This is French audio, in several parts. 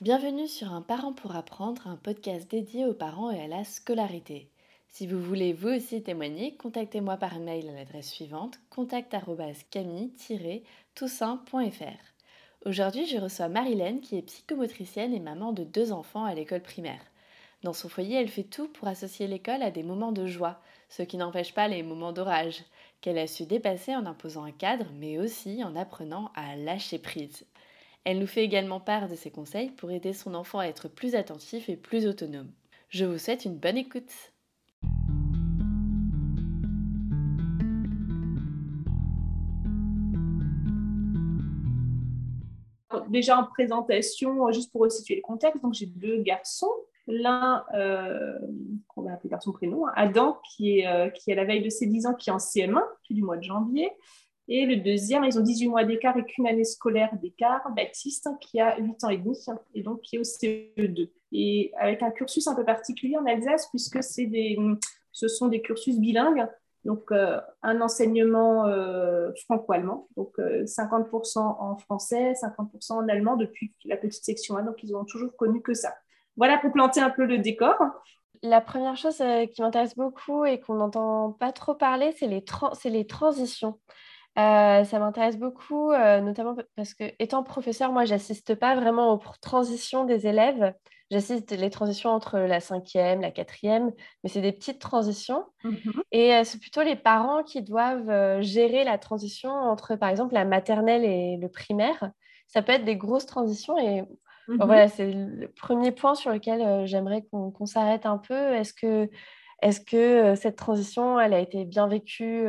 Bienvenue sur Un parent pour apprendre, un podcast dédié aux parents et à la scolarité. Si vous voulez vous aussi témoigner, contactez-moi par mail à l'adresse suivante contact@camille-toussaint.fr. Aujourd'hui, je reçois Marilène qui est psychomotricienne et maman de deux enfants à l'école primaire. Dans son foyer, elle fait tout pour associer l'école à des moments de joie, ce qui n'empêche pas les moments d'orage, qu'elle a su dépasser en imposant un cadre, mais aussi en apprenant à lâcher prise. Elle nous fait également part de ses conseils pour aider son enfant à être plus attentif et plus autonome. Je vous souhaite une bonne écoute. Déjà en présentation, juste pour resituer le contexte, donc j'ai deux garçons. L'un, euh, qu'on va appeler par son prénom, Adam, qui est, euh, qui est à la veille de ses 10 ans, qui est en CM1, depuis du mois de janvier. Et le deuxième, ils ont 18 mois d'écart et qu'une année scolaire d'écart, Baptiste, qui a 8 ans et demi et donc qui est au CE2. Et avec un cursus un peu particulier en Alsace, puisque des, ce sont des cursus bilingues, donc euh, un enseignement euh, franco-allemand, donc 50% euh, en français, 50% en allemand depuis la petite section 1, donc ils ont toujours connu que ça. Voilà pour planter un peu le décor. La première chose qui m'intéresse beaucoup et qu'on n'entend pas trop parler, c'est les, les transitions. Euh, ça m'intéresse beaucoup, euh, notamment parce que, étant professeur, moi, j'assiste pas vraiment aux transitions des élèves. J'assiste les transitions entre la cinquième, la quatrième, mais c'est des petites transitions. Mmh et euh, c'est plutôt les parents qui doivent gérer la transition entre, par exemple, la maternelle et le primaire. Ça peut être des grosses transitions et mmh voilà, c'est le premier point sur lequel j'aimerais qu'on s'arrête un peu. Est-ce que est-ce que cette transition, elle a été bien vécue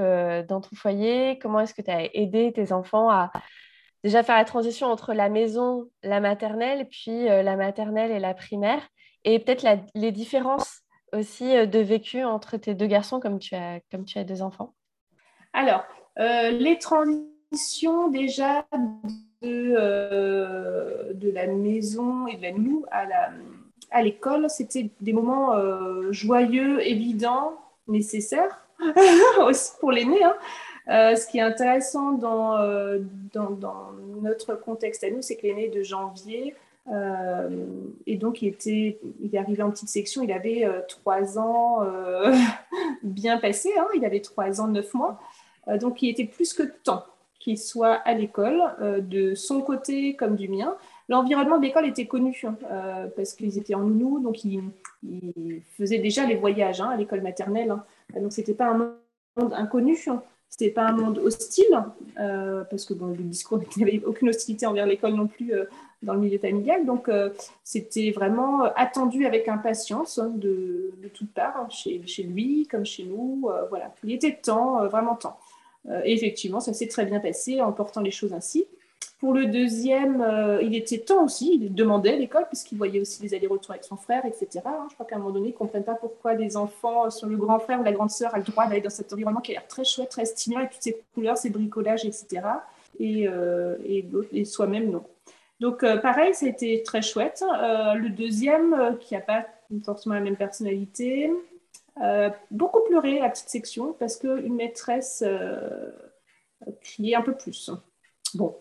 dans ton foyer? Comment est-ce que tu as aidé tes enfants à déjà faire la transition entre la maison, la maternelle, puis la maternelle et la primaire? Et peut-être les différences aussi de vécu entre tes deux garçons comme tu as, comme tu as deux enfants? Alors, les transitions déjà de, de la maison et de la à la à l'école, c'était des moments euh, joyeux, évidents, nécessaires aussi pour l'aîné. Hein. Euh, ce qui est intéressant dans, euh, dans, notre contexte à nous, c'est que l'aîné de janvier, et donc il, était, il est arrivé en petite section, il avait trois ans bien passé, hein. il avait trois ans, neuf mois, donc il était plus que temps qu'il soit à l'école, de son côté comme du mien. L'environnement de l'école était connu hein, euh, parce qu'ils étaient en nounou, donc ils, faisaient déjà les voyages hein, à l'école maternelle. Hein. Donc c'était pas un monde inconnu, hein. c'était pas un monde hostile euh, parce que bon, le discours n'avait aucune hostilité envers l'école non plus euh, dans le milieu familial. Donc c'était vraiment attendu avec impatience de, de toutes parts, chez, lui comme chez nous. voilà, il était temps, vraiment temps. effectivement, ça s'est très bien passé en portant les choses ainsi. Pour le deuxième, euh, il était temps aussi, il demandait l'école, puisqu'il voyait aussi les allers-retours avec son frère, etc. Hein. Je crois qu'à un moment donné, ils ne comprennent pas pourquoi les enfants, sur le grand frère ou la grande sœur, a le droit d'aller dans cet environnement qui a l'air très chouette, très stimulant, avec toutes ces couleurs, ces bricolages, etc. Et, euh, et, soi-même, non. Donc, euh, pareil, c'était très chouette. le deuxième, qui n'a pas forcément la même personnalité, beaucoup pleuré, la petite section, parce qu'une maîtresse criait un peu plus. Bon,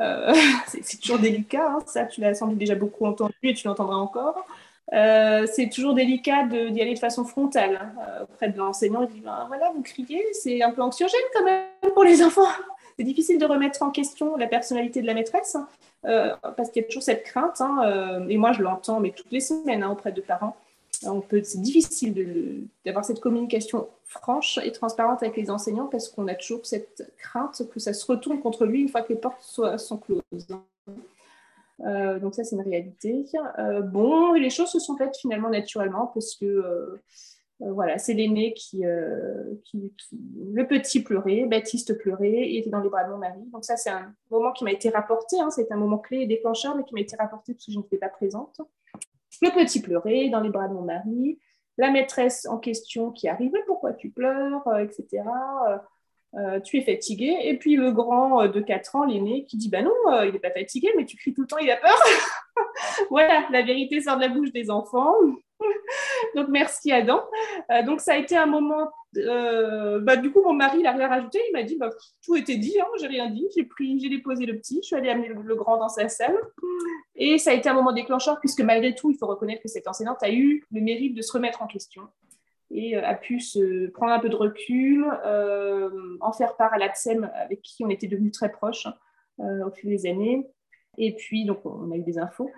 euh, c'est toujours délicat, hein, ça tu l'as sans doute déjà beaucoup entendu et tu l'entendras encore. Euh, c'est toujours délicat d'y aller de façon frontale hein, euh, auprès de l'enseignant. Il dit ben, voilà, vous criez, c'est un peu anxiogène quand même pour les enfants. C'est difficile de remettre en question la personnalité de la maîtresse hein, parce qu'il y a toujours cette crainte. et moi, je l'entends, mais toutes les semaines auprès de parents c'est difficile d'avoir cette communication franche et transparente avec les enseignants parce qu'on a toujours cette crainte que ça se retourne contre lui une fois que les portes sont closes. Euh, donc ça, c'est une réalité. Euh, bon, les choses se sont faites finalement naturellement parce que euh, voilà, c'est l'aîné qui, qui, Le petit pleurait, Baptiste pleurait, il était dans les bras de mon mari. Donc ça, c'est un moment qui m'a été rapporté, hein, c'est un moment clé et déclencheur, mais qui m'a été rapporté parce que je n'étais pas présente. Le petit pleurait dans les bras de mon mari. La maîtresse en question qui arrivait, pourquoi tu pleures, euh, etc. Euh, euh, tu es fatigué. Et puis le grand de 4 ans, l'aîné, qui dit Bah non, il n'est pas fatigué, mais tu cries tout le temps, il a peur. voilà, la vérité sort de la bouche des enfants. donc merci Adam. Donc ça a été un moment. Euh, bah, du coup, mon mari n'a rien rajouté. Il m'a dit bah, tout était dit. Hein, j'ai rien dit. J'ai pris, j'ai déposé le petit. Je suis allée amener le, grand dans sa salle. Et ça a été un moment déclencheur puisque malgré tout, il faut reconnaître que cette enseignante a eu le mérite de se remettre en question et a pu se prendre un peu de recul, en faire part à l'ATSEM avec qui on était devenus très proches au fil des années. Et puis, donc, on a eu des infos.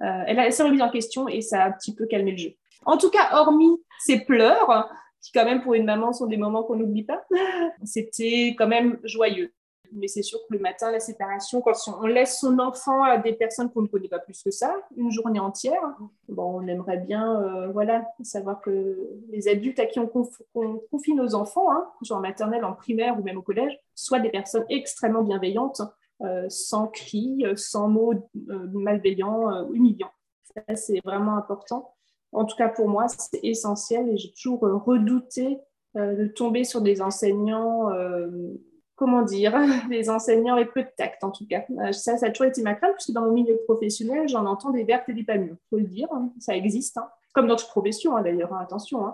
Euh, elle, s'est remise en question et ça a un petit peu calmé le jeu. En tout cas, hormis ses pleurs, qui quand même pour une maman sont des moments qu'on n'oublie pas, c'était quand même joyeux. Mais c'est sûr que le matin, la séparation, quand on laisse son enfant à des personnes qu'on ne connaît pas plus que ça, une journée entière, bon, on aimerait bien euh, voilà, savoir que les adultes à qui on, confie nos enfants, hein, genre en maternelle, en primaire ou même au collège, soient des personnes extrêmement bienveillantes euh, sans cris, sans mots euh, malveillants euh, humiliants. Ça, c'est vraiment important. En tout cas, pour moi, c'est essentiel et j'ai toujours redouté de tomber sur des enseignants comment dire, des enseignants avec peu de tact en tout cas. Ça, ça a toujours été ma crainte, puisque dans mon milieu professionnel, j'en entends des vertes et des pas mûres, faut le dire, hein. ça existe, hein. comme dans toute profession hein, d'ailleurs, attention,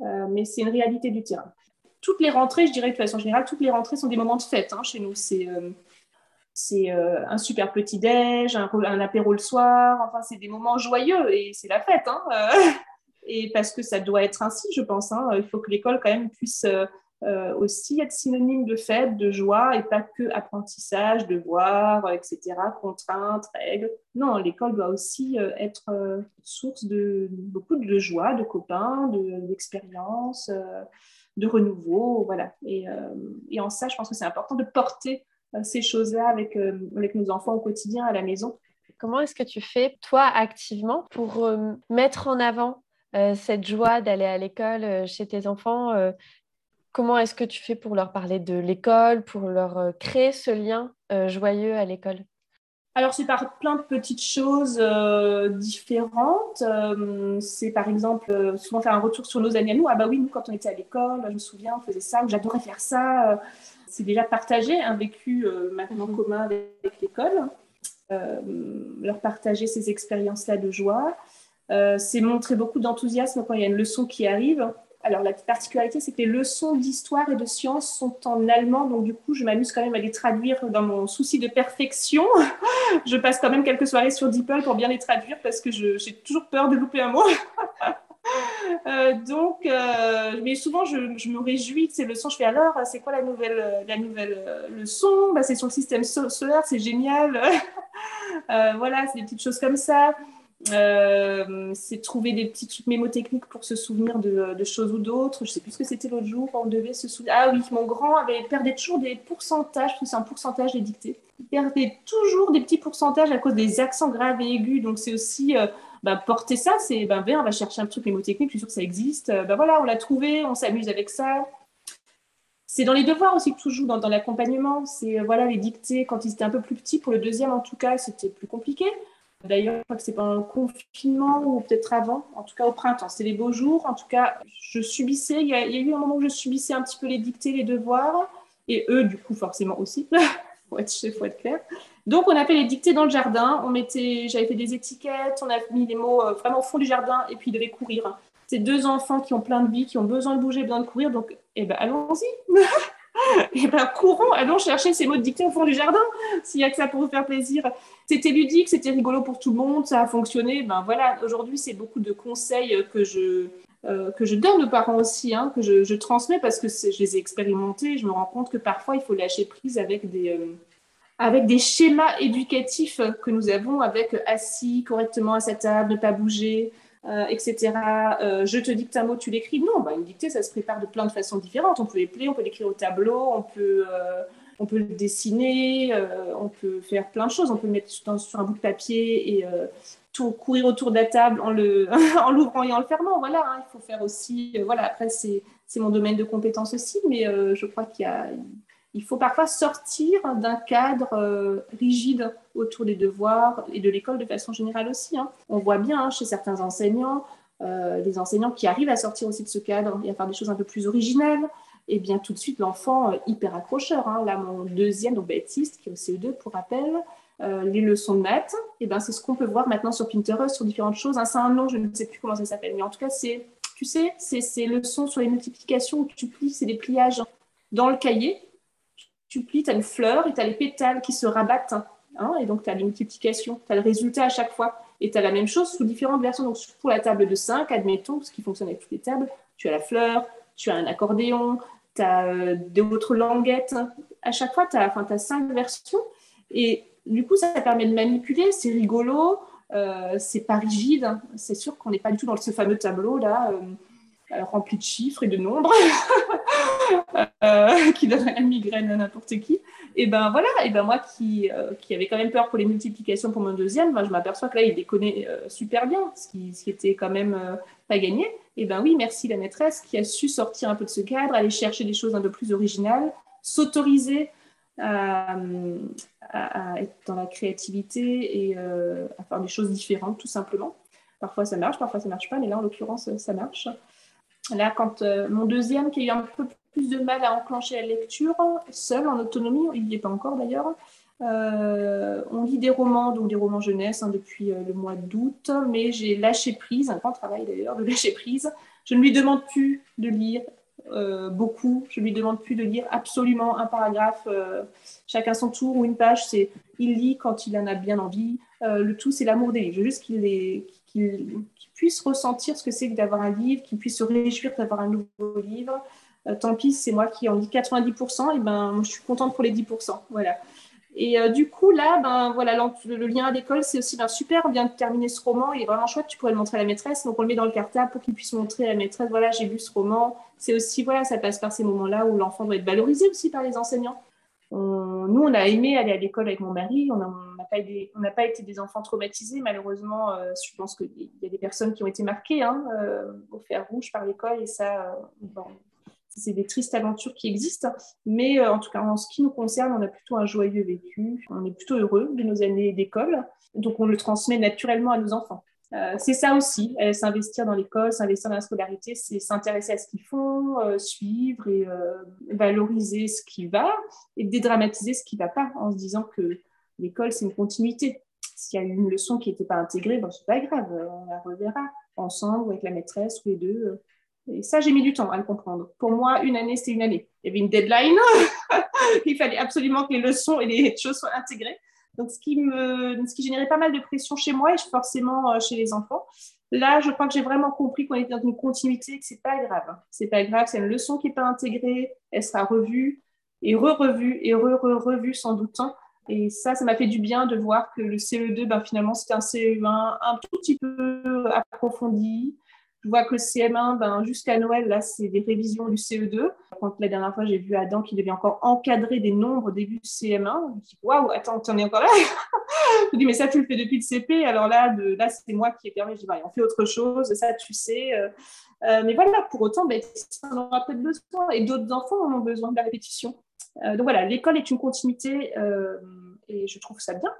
mais c'est une réalité du terrain. Toutes les rentrées, je dirais de façon générale, toutes les rentrées sont des moments de fête chez nous. C'est c'est euh, un super petit déj, un, un, apéro le soir. Enfin, c'est des moments joyeux et c'est la fête. Hein, euh. et parce que ça doit être ainsi, je pense. Hein. il faut que l'école quand même puisse euh, aussi être synonyme de fête, de joie et pas que apprentissage, devoirs, etc., contraintes, règles. Non, l'école doit aussi être source de beaucoup de joie, de copains, d'expériences, de, renouveau, voilà. Et, et en ça, je pense que c'est important de porter ces choses-là avec, euh, avec nos enfants au quotidien à la maison. Comment est-ce que tu fais, toi, activement, pour euh, mettre en avant cette joie d'aller à l'école chez tes enfants Comment est-ce que tu fais pour leur parler de l'école, pour leur créer ce lien joyeux à l'école? Alors, c'est par plein de petites choses différentes. c'est par exemple souvent faire un retour sur nos années à nous. Ah bah oui, nous, quand on était à l'école, je me souviens, on faisait ça, j'adorais faire ça c'est déjà partagé, un vécu euh, maintenant mhm. commun avec, l'école. Euh, leur partager ces expériences-là de joie. Euh, c'est montrer beaucoup d'enthousiasme quand il y a une leçon qui arrive. Alors, la particularité, c'est que les leçons d'histoire et de sciences sont en allemand, donc du coup, je m'amuse quand même à les traduire dans mon souci de perfection. je passe quand même quelques soirées sur DeepL pour bien les traduire parce que j'ai toujours peur de louper un mot. Euh, donc, euh, mais souvent, je, me réjouis de ces leçons. Je fais alors, c'est quoi la nouvelle, la nouvelle euh, leçon bah, C'est sur le système solaire, c'est génial. voilà, c'est des petites choses comme ça. c'est trouver des petits trucs mémotechniques pour se souvenir de, choses ou d'autres. Je sais plus ce que c'était l'autre jour. On devait se souvenir. Ah oui, mon grand avait perdait toujours des pourcentages. C'est un pourcentage des. Il perdait toujours des petits pourcentages à cause des accents graves et aigus. Donc c'est aussi bah, porter ça, c'est ben, on va chercher un truc mémotechnique, je suis sûre que ça existe. Ben, voilà, on l'a trouvé, on s'amuse avec ça. C'est dans les devoirs aussi que tout joue, dans, l'accompagnement. C'est euh, voilà, les dictées, quand ils étaient un peu plus petits, pour le deuxième en tout cas, c'était plus compliqué. D'ailleurs, je crois que c'est pendant le confinement ou peut-être avant, en tout cas au printemps. C'était les beaux jours. En tout cas, je subissais, il y, a, eu un moment où je subissais un petit peu les dictées, les devoirs, et eux, du coup, forcément aussi. faut faut être clair. Donc, on a fait les dictées dans le jardin. On mettait, j'avais fait des étiquettes, on a mis des mots euh, vraiment au fond du jardin et puis ils devaient courir. C'est deux enfants qui ont plein de vie, qui ont besoin de bouger, besoin de courir. Donc, eh ben, allons-y. eh ben, courons, allons chercher ces mots de dictée au fond du jardin, s'il y a que ça pour vous faire plaisir. C'était ludique, c'était rigolo pour tout le monde, ça a fonctionné. Ben voilà, aujourd'hui, c'est beaucoup de conseils que je, euh, que je donne aux parents aussi, hein, que je, transmets parce que je les ai expérimentés. Je me rends compte que parfois, il faut lâcher prise avec des, euh, avec des schémas éducatifs que nous avons, avec assis correctement à sa table, ne pas bouger, euh, etc. Euh, je te dicte un mot, tu l'écris. Non, bah, une dictée, ça se prépare de plein de façons différentes. On peut l'épeler, on peut l'écrire au tableau, on peut, euh, on peut le dessiner, on peut faire plein de choses. On peut le mettre sur un bout de papier et courir autour de la table en l'ouvrant et en le fermant. Voilà, hein. il faut faire aussi. voilà, après, c'est mon domaine de compétence aussi, mais je crois qu'il y a il faut parfois sortir d'un cadre euh, rigide autour des devoirs et de l'école de façon générale aussi. Hein. On voit bien hein, chez certains enseignants, euh, les enseignants qui arrivent à sortir aussi de ce cadre et à faire des choses un peu plus originales, et bien tout de suite l'enfant euh, hyper accrocheur. Hein. Là, mon deuxième, donc Baptiste, qui est au CE2 pour rappel, les leçons de maths, et ben c'est ce qu'on peut voir maintenant sur Pinterest, sur différentes choses. c'est un nom, je ne sais plus comment ça s'appelle, mais en tout cas, c'est Tu sais, c'est ces leçons sur les multiplications où tu plies, c'est des pliages dans le cahier. Tu plies, tu as une fleur et tu as les pétales qui se rabattent. Hein, et donc, tu as les multiplications, tu as le résultat à chaque fois. Et tu as la même chose sous différentes versions. Donc, pour la table de 5, admettons, ce qui fonctionne avec toutes les tables, tu as la fleur, tu as un accordéon, tu as euh, d'autres languettes. À chaque fois, tu as, as cinq versions. Et du coup, ça permet de manipuler, c'est rigolo, euh, c'est pas rigide. C'est sûr qu'on n'est pas du tout dans ce fameux tableau-là, euh, rempli de chiffres et de nombres, qui donnerait une migraine à n'importe qui. Et ben voilà, et ben moi qui, qui avait quand même peur pour les multiplications pour mon deuxième, ben, je m'aperçois que là, il les connaît super bien, ce qui, ce qui était quand même pas gagné. Et ben oui, merci la maîtresse qui a su sortir un peu de ce cadre, aller chercher des choses un peu plus originales, s'autoriser à, être dans la créativité et euh, à faire des choses différentes, tout simplement. Parfois ça marche, parfois ça marche pas, mais là en l'occurrence ça marche. Là, quand euh, mon deuxième qui a eu un peu plus de mal à enclencher la lecture, seul en autonomie, il n'y est pas encore d'ailleurs, euh, on lit des romans, donc des romans jeunesse hein, depuis euh, le mois d'août, mais j'ai lâché prise, un grand travail d'ailleurs de lâcher prise. Je ne lui demande plus de lire beaucoup, je ne lui demande plus de lire absolument un paragraphe, chacun son tour ou une page, c'est il lit quand il en a bien envie. le tout, c'est l'amour des livres. Juste qu'il puisse ressentir ce que c'est que d'avoir un livre, qu'il puisse se réjouir d'avoir un nouveau livre. tant pis, c'est moi qui en lis 90%, et ben, je suis contente pour les 10%. Voilà. Et euh, du coup, là, ben, voilà, le, lien à l'école, c'est aussi super. On vient de terminer ce roman, il est vraiment chouette. Tu pourrais le montrer à la maîtresse. Donc, on le met dans le cartable pour qu'il puisse montrer à la maîtresse voilà, j'ai lu ce roman. C'est aussi, voilà, ça passe par ces moments-là où l'enfant doit être valorisé aussi par les enseignants. Nous, on a aimé aller à l'école avec mon mari. On n'a pas, été des enfants traumatisés. Malheureusement, euh, je pense qu'il y a des personnes qui ont été marquées hein, euh, au fer rouge par l'école. Et ça, bon, c'est des tristes aventures qui existent. Mais euh, en tout cas, en ce qui nous concerne, on a plutôt un joyeux vécu. On est plutôt heureux de nos années d'école. Donc, on le transmet naturellement à nos enfants. Euh, c'est ça aussi, euh, s'investir dans l'école, s'investir dans la scolarité, c'est s'intéresser à ce qu'ils font, suivre et valoriser ce qui va et dédramatiser ce qui ne va pas en se disant que l'école, c'est une continuité. S'il y a une leçon qui n'était pas intégrée, bon, c'est pas grave, on la reverra ensemble avec la maîtresse ou les deux et ça, j'ai mis du temps à le comprendre. Pour moi, une année, c'était une année. Il y avait une deadline. Il fallait absolument que les leçons et les choses soient intégrées. Donc, ce qui, me, ce qui générait pas mal de pression chez moi et forcément euh, chez les enfants. Là, je crois que j'ai vraiment compris qu'on était dans une continuité, que c'est pas grave. C'est pas grave, c'est une leçon qui n'est pas intégrée. Elle sera revue et re-revue et re-revue sans doute. Et ça, ça m'a fait du bien de voir que le CE2, ben, finalement, c'était un CE1 un tout petit peu approfondi, je vois que le CM1, ben, jusqu'à Noël, là, c'est des révisions du CE2. Quand la dernière fois, j'ai vu Adam qui devait encore encadrer des nombres début CM1, je me dis, waouh, attends, tu en es encore là? Je me dis, mais ça, tu le fais depuis le CP. Alors là, là c'est moi qui ai permis, je dis, bah, on fait autre chose, ça, tu sais. Euh, euh, mais voilà, pour autant, ben, on aura peut-être besoin. Et d'autres enfants en ont besoin de la répétition. Euh, donc voilà, l'école est une continuité et je trouve ça bien.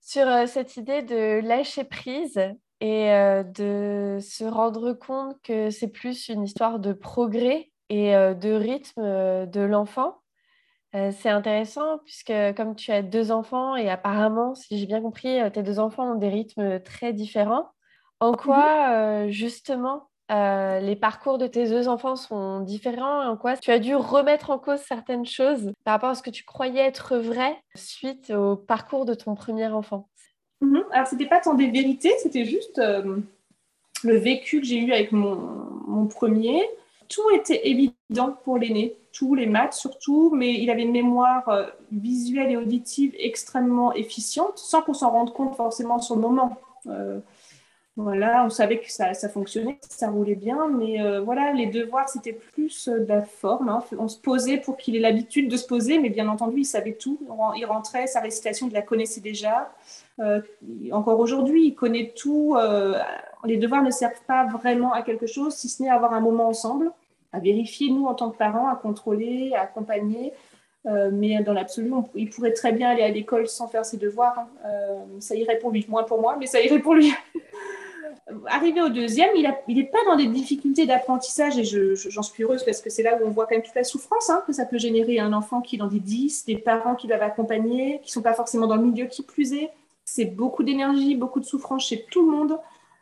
Sur cette idée de lâcher prise, et euh, de se rendre compte que c'est plus une histoire de progrès et euh, de rythme euh, de l'enfant. c'est intéressant puisque comme tu as deux enfants et apparemment, si j'ai bien compris, tes deux enfants ont des rythmes très différents. En mmh quoi, justement, les parcours de tes deux enfants sont différents? En quoi tu as dû remettre en cause certaines choses par rapport à ce que tu croyais être vrai suite au parcours de ton premier enfant? Mhm. Alors, c'était pas tant des vérités, c'était juste euh, le vécu que j'ai eu avec mon, premier. Tout était évident pour l'aîné, tous les maths surtout, mais il avait une mémoire euh, visuelle et auditive extrêmement efficiente, sans qu'on s'en rende compte forcément sur le moment. Euh, voilà, on savait que ça, fonctionnait, ça roulait bien, mais voilà, les devoirs, c'était plus de la forme. Hein. On se posait pour qu'il ait l'habitude de se poser, mais bien entendu, il savait tout. Il rentrait, sa récitation, il la connaissait déjà. Euh, encore aujourd'hui, il connaît tout. Euh, les devoirs ne servent pas vraiment à quelque chose, si ce n'est avoir un moment ensemble, à vérifier, nous, en tant que parents, à contrôler, à accompagner. Euh, mais dans l'absolu, il pourrait très bien aller à l'école sans faire ses devoirs. Hein. ça irait pour lui, moins pour moi, mais ça irait pour lui. Arrivé au deuxième, il n'est pas dans des difficultés d'apprentissage et j'en suis heureuse parce que c'est là où on voit quand même toute la souffrance hein, que ça peut générer un enfant qui est dans des 10, des parents qui doivent accompagner, qui ne sont pas forcément dans le milieu qui plus est c'est beaucoup d'énergie, beaucoup de souffrance chez tout le monde.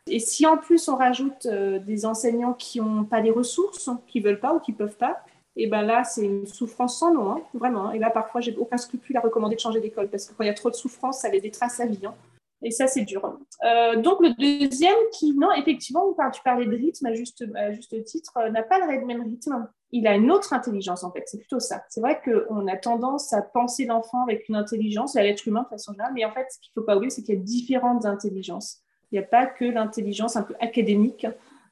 Et si en plus on rajoute des enseignants qui n'ont pas les ressources, qui veulent pas ou qui peuvent pas, et ben là, c'est une souffrance sans nom, hein, vraiment. Et là, parfois, j'ai aucun scrupule à recommander de changer d'école parce que quand il y a trop de souffrance, ça les détrace à vie. Hein. Et ça, c'est dur. Euh, donc, le deuxième qui, non, effectivement, tu parlais de rythme à juste, juste titre, euh, n'a pas le même rythme. Il a une autre intelligence, en fait. C'est plutôt ça. C'est vrai qu'on a tendance à penser l'enfant avec une intelligence, à l'être humain de façon générale, mais en fait, ce qu'il ne faut pas oublier, c'est qu'il y a différentes intelligences. Il n'y a pas que l'intelligence un peu académique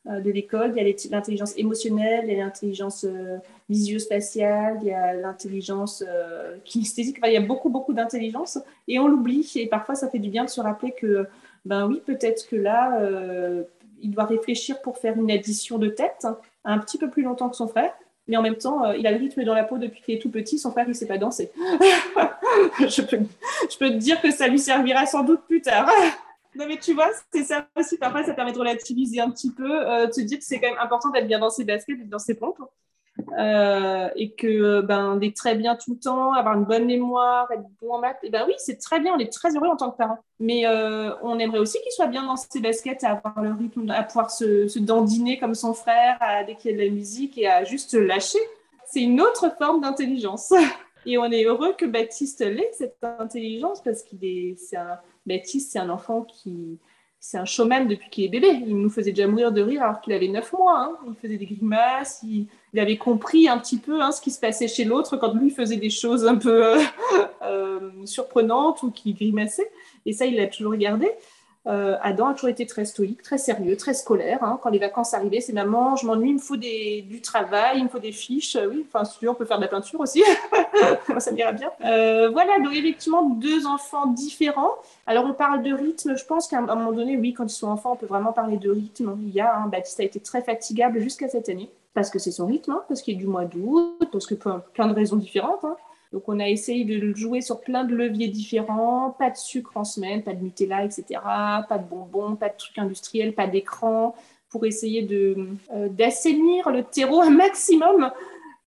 euh, de l'école. Il y a l'intelligence émotionnelle, il y a l'intelligence euh, visio-spatiale, il y a l'intelligence euh, kinesthésique. il y a beaucoup, beaucoup d'intelligence et on l'oublie. Et parfois, ça fait du bien de se rappeler que, ben oui, peut-être que là, il doit réfléchir pour faire une addition de tête un petit peu plus longtemps que son frère. Mais en même temps, il a le rythme dans la peau depuis qu'il est tout petit. Son frère, il ne sait pas danser. je, peux, te dire que ça lui servira sans doute plus tard. Non, mais tu vois, c'est ça aussi. Parfois, ça permet de relativiser un petit peu, euh, se dire que c'est quand même important d'être bien dans ses baskets, dans ses pompes. Euh, et que ben, très bien tout le temps, avoir une bonne mémoire, être bon en maths, et ben oui, c'est très bien, on est très heureux en tant que parent. Mais euh, on aimerait aussi qu'il soit bien dans ses baskets, à avoir le rythme, à pouvoir se, dandiner comme son frère, à, dès de la musique et à juste lâcher. C'est une autre forme d'intelligence. Et on est heureux que Baptiste l'ait, cette intelligence, parce qu'il est, c'est un, Baptiste, c'est un enfant qui, c'est un showman depuis qu'il est bébé. Il nous faisait déjà mourir de rire alors qu'il avait 9 mois. Hein. Il faisait des grimaces, avait compris un petit peu hein, ce qui se passait chez l'autre quand lui faisait des choses un peu euh, euh, surprenantes ou qui grimaçait. Et ça, il l'a toujours regardé. Euh, Adam a toujours été très stoïque, très sérieux, très scolaire. Hein. Quand les vacances arrivaient, c'est maman, je m'ennuie, il me faut du travail, il me faut des fiches. Oui, enfin, veux, on peut faire de la peinture aussi. ça m'ira bien. Voilà, donc effectivement, deux enfants différents. Alors, on parle de rythme. Je pense qu'à un moment donné, oui, quand ils sont enfants, on peut vraiment parler de rythme. Il y a, hein, Baptiste a été très fatigable jusqu'à cette année parce que c'est son rythme, hein, parce qu'il est du mois d'août, parce que plein de raisons différentes. Donc, on a essayé de le jouer sur plein de leviers différents. Pas de sucre en semaine, pas de Nutella, etc. Pas de bonbons, pas de trucs industriels, pas d'écran, pour essayer de, euh, d'assainir le terreau un maximum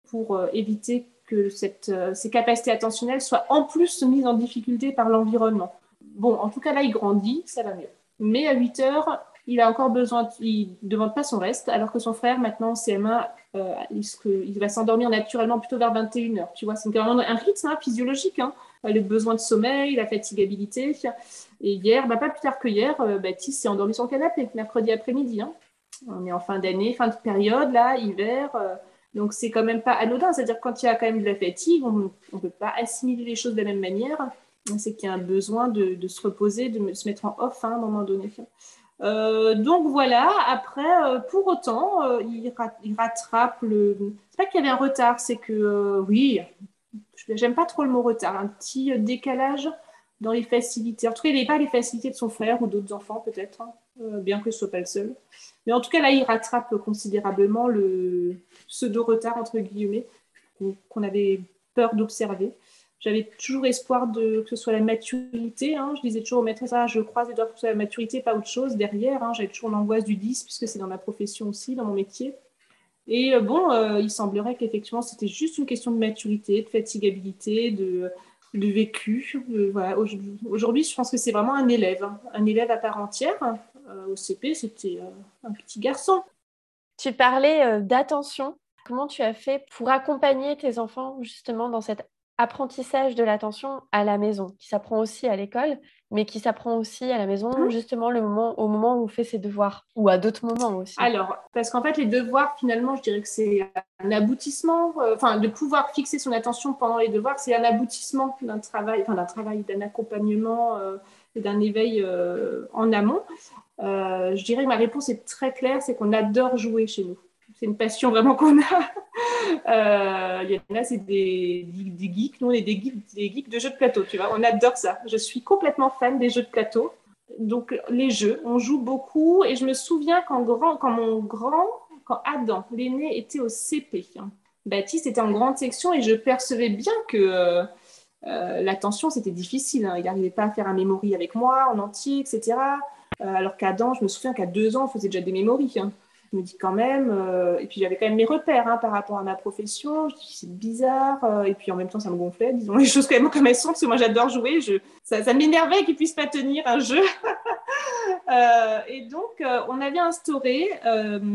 pour euh, éviter que cette, euh, ces capacités attentionnelles soient en plus mises en difficulté par l'environnement. Bon, en tout cas, là, il grandit, ça va mieux. Mais à 8 heures, il a encore besoin, il ne demande pas son reste, alors que son frère, maintenant, CM1, euh, il, va s'endormir naturellement plutôt vers 21h. Tu vois, c'est vraiment un rythme hein, physiologique. Hein. Le besoin de sommeil, la fatigabilité. Et hier, bah, pas plus tard que hier, euh, Baptiste s'est endormi sur le canapé, mercredi après-midi. Hein. On est en fin d'année, fin de période, là, hiver. Euh, donc, c'est quand même pas anodin. C'est-à-dire quand il y a quand même de la fatigue, on ne peut pas assimiler les choses de la même manière. C'est qu'il y a un besoin de, de, se reposer, de se mettre en off à un moment donné. Euh, donc voilà, après, euh, pour autant, euh, il, rattrape le. C'est pas qu'il y avait un retard, c'est que, oui, j'aime pas trop le mot retard, un petit décalage dans les facilités. En tout cas, il n'avait pas les facilités de son frère ou d'autres enfants, peut-être, hein, bien que ce soit pas le seul. Mais en tout cas, là, il rattrape considérablement le pseudo-retard, entre guillemets, qu'on avait peur d'observer j'avais toujours espoir de, que ce soit la maturité. Hein. Je disais toujours au maître, ça, je croise les doigts pour que ce soit la maturité, pas autre chose derrière. Hein. J'avais toujours l'angoisse du 10, puisque c'est dans ma profession aussi, dans mon métier. Et euh, bon, euh, il semblerait qu'effectivement, c'était juste une question de maturité, de fatigabilité, de, de vécu. voilà. Aujourd'hui, je pense que c'est vraiment un élève, hein. un élève à part entière. Euh, au CP, c'était un petit garçon. Tu parlais d'attention. Comment tu as fait pour accompagner tes enfants justement dans cette apprentissage de l'attention à la maison, qui s'apprend aussi à l'école, mais qui s'apprend aussi à la maison, mmh. justement le moment, au moment où on fait ses devoirs, ou à d'autres moments aussi. Alors, parce qu'en fait, les devoirs, finalement, je dirais que c'est un aboutissement, euh, enfin, de pouvoir fixer son attention pendant les devoirs, c'est un aboutissement d'un travail, enfin, d'un travail, d'un accompagnement euh, et d'un éveil euh, en amont. je dirais que ma réponse est très claire, c'est qu'on adore jouer chez nous c'est une passion vraiment qu'on a. Euh, il y en a, c'est des, geeks. Nous, on est des geeks, des geeks de jeux de plateau, tu vois. On adore ça. Je suis complètement fan des jeux de plateau. Donc, les jeux, on joue beaucoup. Et je me souviens quand, grand, quand mon grand, quand Adam, l'aîné, était au CP, hein, Baptiste était en grande section et je percevais bien que euh, euh, l'attention, c'était difficile. Hein. Il n'arrivait pas à faire un mémory avec moi en entier, etc. alors qu'Adam, je me souviens qu'à deux ans, on faisait déjà des mémories. Hein me dis quand même, euh, et puis j'avais quand même mes repères hein, par rapport à ma profession, je dis c'est bizarre, euh, et puis en même temps ça me gonflait, disons les choses quand même comme elles sont, parce que moi j'adore jouer, je, ça, m'énervait qu'ils puissent pas tenir un jeu. et donc, on avait instauré,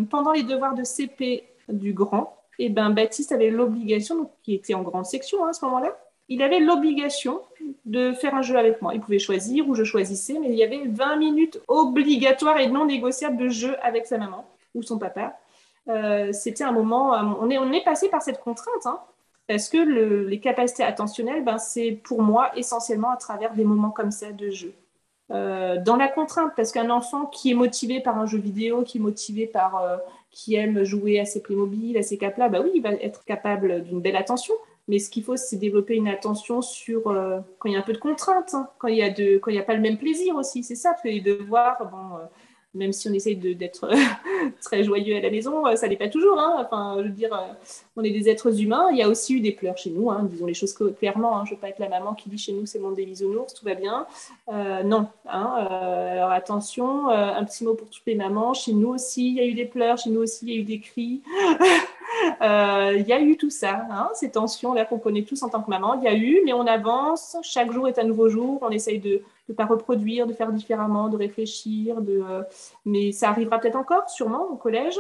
pendant les devoirs de CP du grand, et ben, Baptiste avait l'obligation, qui était en grande section hein, à ce moment-là, il avait l'obligation de faire un jeu avec moi. Il pouvait choisir ou je choisissais, mais il y avait 20 minutes obligatoires et non négociables de jeu avec sa maman ou son papa. Euh, c'était un moment, on est, on est passé par cette contrainte, hein, parce que les capacités attentionnelles, ben, c'est pour moi essentiellement à travers des moments comme ça de jeu. Euh, dans la contrainte, parce qu'un enfant qui est motivé par un jeu vidéo, qui est motivé par, euh, qui aime jouer à ses Playmobil, à ses caplas, bah oui, il va être capable d'une belle attention. Mais ce qu'il faut, c'est développer une attention sur quand il y a un peu de contrainte, hein, quand il y a de, quand il n'y a pas le même plaisir aussi. C'est ça, les devoirs. Même si on essaye d'être très joyeux à la maison, euh, ça n'est pas toujours. Hein. Enfin, je veux dire, euh, on est des êtres humains. Il y a aussi eu des pleurs chez nous, hein. disons les choses clairement. Hein. Je ne veux pas être la maman qui dit chez nous c'est mon des bisounours, tout va bien. Euh, non. alors attention, un petit mot pour toutes les mamans. Chez nous aussi, il y a eu des pleurs. Chez nous aussi, il y a eu des cris. Il y a eu tout ça, ces tensions-là qu'on connaît tous en tant que maman. Il y a eu, mais on avance. Chaque jour est un nouveau jour. On essaye de ne pas reproduire, de faire différemment, de réfléchir. Euh, mais ça arrivera peut-être encore, sûrement, au collège.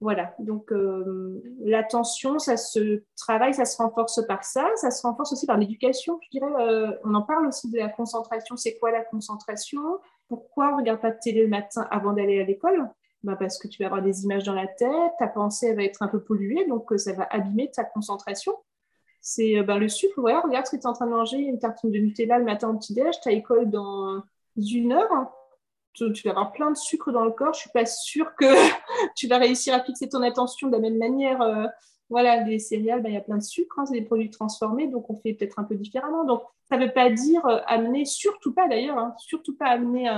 Voilà, donc euh, l'attention, ça se travaille, ça se renforce par ça, ça se renforce aussi par l'éducation, je dirais. Euh, on en parle aussi de la concentration. C'est quoi la concentration? Pourquoi on ne regarde pas de télé le matin avant d'aller à l'école? Ben Parce que tu vas avoir des images dans la tête, ta pensée va être un peu polluée, donc ça va abîmer ta concentration c'est euh, ben, le sucre. Voilà, regarde ce que tu es en train de manger, une tartine de Nutella le matin au petit-déj, tu as école dans une heure. Tu, vas avoir plein de sucre dans le corps. Je suis pas sûre que tu vas réussir à fixer ton attention de la même manière. Euh, voilà, les céréales, ben, il y a plein de sucre, hein, c'est des produits transformés, donc on fait peut-être un peu différemment. Donc, ça ne veut pas dire euh, amener, surtout pas d'ailleurs, hein, surtout pas amener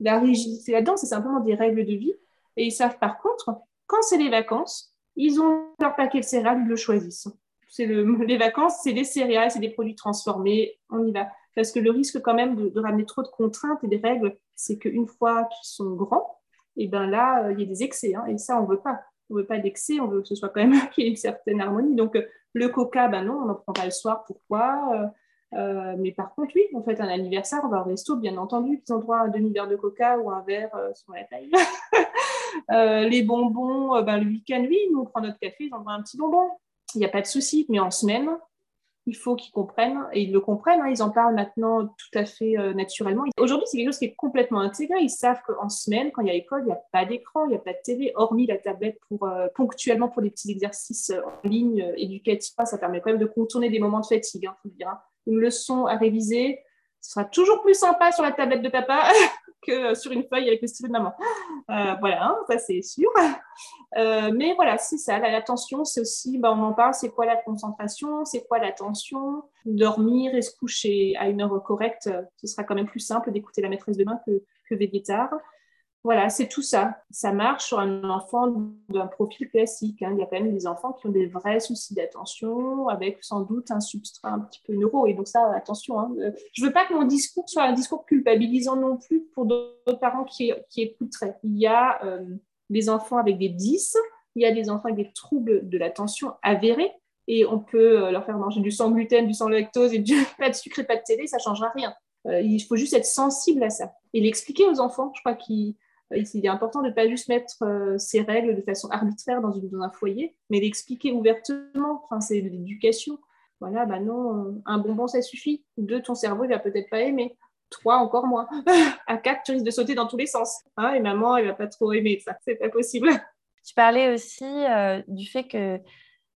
la rigidité là-dedans, c'est simplement des règles de vie. Et ils savent par contre, quand c'est les vacances, ils ont leur paquet de céréales, ils le choisissent c'est les vacances, c'est des céréales, c'est des produits transformés, on y va. Parce que le risque quand même de, ramener trop de contraintes et des règles, c'est qu'une fois qu'ils sont grands, et eh ben là, euh, il y a des excès. Hein, et ça, on ne veut pas. On ne veut pas d'excès, on veut que ce soit quand même qu'il y ait une certaine harmonie. Donc, euh, le coca, ben non, on n'en prend pas le soir. Pourquoi euh, mais par contre, oui, on fait un anniversaire, on va au resto, bien entendu, ils ont droit à un demi-verre de coca ou un verre sur la taille. les bonbons, ben, le week-end, oui, nous on prend notre café, ils à un petit bonbon il n'y a pas de souci, mais en semaine, il faut qu'ils comprennent, et ils le comprennent, hein, ils en parlent maintenant tout à fait euh, naturellement. Aujourd'hui, c'est quelque chose qui est complètement intégré. Ils savent qu'en semaine, quand il y a école, il n'y a pas d'écran, il n'y a pas de télé, hormis la tablette pour, euh, ponctuellement pour les petits exercices euh, en ligne éducatifs. Ça permet quand même de contourner des moments de fatigue, hein, faut dire. Hein. Une leçon à réviser, ce sera toujours plus sympa sur la tablette de papa que sur une feuille avec le stylo de maman. Euh, voilà, hein, ça c'est sûr. Euh, mais voilà, c'est ça. L'attention, c'est aussi, bah, on en parle, c'est quoi la concentration, c'est quoi l'attention. Dormir et se coucher à une heure correcte, ce sera quand même plus simple d'écouter la maîtresse de main que, que des guitares. Voilà, c'est tout ça. Ça marche sur un enfant d'un profil classique. Hein. Il y a quand même des enfants qui ont des vrais soucis d'attention, avec sans doute un substrat un petit peu neuro. Et donc ça, attention. Hein. Euh, je ne veux pas que mon discours soit un discours culpabilisant non plus pour d'autres parents qui, qui, écouteraient. Il y a euh, des enfants avec des 10, il y a des enfants avec des troubles de l'attention avérés. Et on peut euh, leur faire manger du sans gluten, du sans lactose et du pas de sucre et pas de télé, ça ne changera rien. il faut juste être sensible à ça et l'expliquer aux enfants. Je crois qu'ils il est important de ne pas juste mettre euh, ces règles de façon arbitraire dans, un foyer, mais d'expliquer ouvertement. Enfin, c'est de l'éducation. Voilà, bah non, un bonbon, ça suffit. Deux, ton cerveau, il va peut-être pas aimer. Trois, encore moins. à quatre, tu risques de sauter dans tous les sens. Ah, et maman, elle va pas trop aimer ça. C'est pas possible. Tu parlais aussi euh, du fait que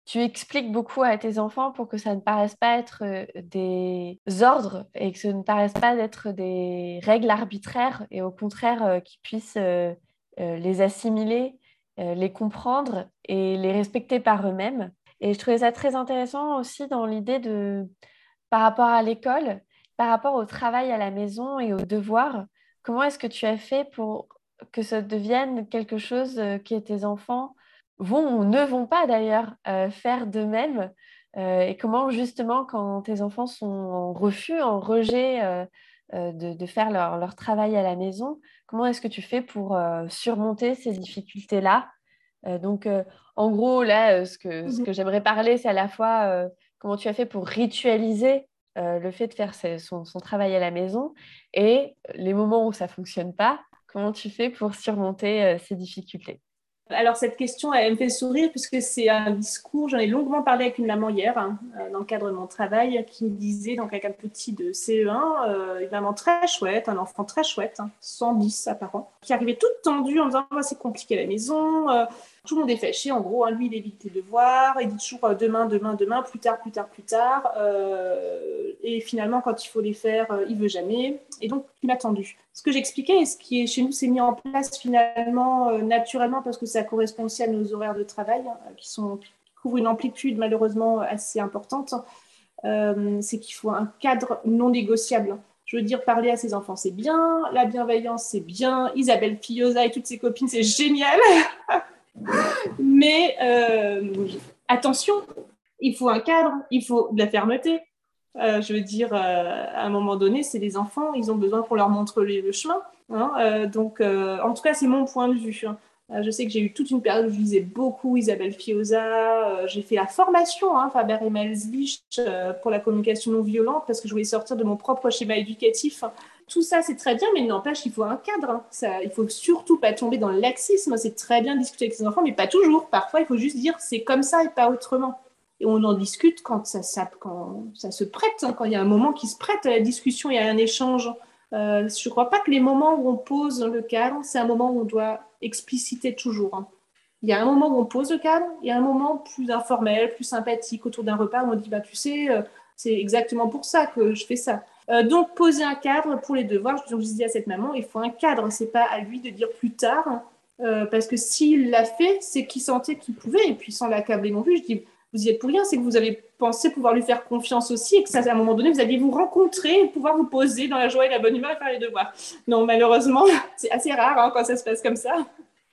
tu expliques beaucoup à tes enfants pour que ça ne paraisse pas être euh, des ordres et que ce ne paraisse pas être des règles arbitraires et au contraire euh, qu'ils puissent euh, les assimiler, les comprendre et les respecter par eux-mêmes. Et je trouvais ça très intéressant aussi dans l'idée de, par rapport à l'école, par rapport au travail à la maison et aux devoirs, comment est-ce que tu as fait pour que ça devienne quelque chose qui est tes enfants vont ou ne vont pas d'ailleurs euh, faire de même euh, et comment justement quand tes enfants sont en refus, en rejet euh, de, faire leur, travail à la maison, comment est-ce que tu fais pour surmonter ces difficultés-là? Donc en gros, là, ce que, ce mmh que j'aimerais parler, c'est à la fois comment tu as fait pour ritualiser le fait de faire son, son, travail à la maison et les moments où ça ne fonctionne pas, Comment tu fais pour surmonter ces difficultés? Alors cette question, elle me fait sourire puisque c'est un discours, j'en ai longuement parlé avec une maman hier hein, euh, dans le cadre de mon travail qui me disait, donc avec un petit de CE1, euh, une maman très chouette, un enfant très chouette, 110 hein, apparemment, qui arrivait toute tendue en disant oh, c'est compliqué à la maison, euh, tout le monde est fâché, en gros, hein, lui il évite les devoirs, il dit toujours demain, demain, demain, plus tard, plus tard, plus tard, et finalement quand il faut les faire, il veut jamais, et donc il m'a tendu ce que j'expliquais et ce qui est chez nous s'est mis en place finalement euh, naturellement parce que ça correspond aussi à nos horaires de travail hein, qui, sont, couvrent une amplitude malheureusement assez importante, euh, c'est qu'il faut un cadre non négociable. Je veux dire, parler à ses enfants, c'est bien, la bienveillance, c'est bien, Isabelle Fioza et toutes ses copines, c'est génial. Mais euh, attention, il faut un cadre, il faut de la fermeté, euh, je veux dire, à un moment donné, c'est les enfants, ils ont besoin qu'on leur montre le chemin. Hein. Donc, en tout cas, c'est mon point de vue. Hein. Je sais que j'ai eu toute une période où je lisais beaucoup Isabelle Fioza. j'ai fait la formation hein, Faber et Melslich pour la communication non violente parce que je voulais sortir de mon propre schéma éducatif. Tout ça, c'est très bien, mais n'empêche, il faut un cadre. Ça, il faut surtout pas tomber dans le laxisme. C'est très bien de discuter avec ses enfants, mais pas toujours. Parfois, il faut juste dire c'est comme ça et pas autrement et on en discute quand ça, se prête, hein, quand il y a un moment qui se prête à la discussion, y a un échange. Euh, je ne crois pas que les moments où on pose le cadre, c'est un moment où on doit expliciter toujours. Hein. Il y a un moment où on pose le cadre, il y a un moment plus informel, plus sympathique autour d'un repas où on dit bah, Tu sais, euh, c'est exactement pour ça que je fais ça. Euh, donc, poser un cadre pour les devoirs, je, disais à cette maman il faut un cadre, c'est pas à lui de dire plus tard. parce que s'il l'a fait, c'est qu'il sentait qu'il pouvait, et puis sans l'accabler non plus, je dis vous y êtes pour rien, c'est que vous avez pensé pouvoir lui faire confiance aussi et que ça, à un moment donné, vous alliez vous rencontrer et pouvoir vous poser dans la joie et la bonne humeur et faire les devoirs. Non, malheureusement, c'est assez rare hein, quand ça se passe comme ça.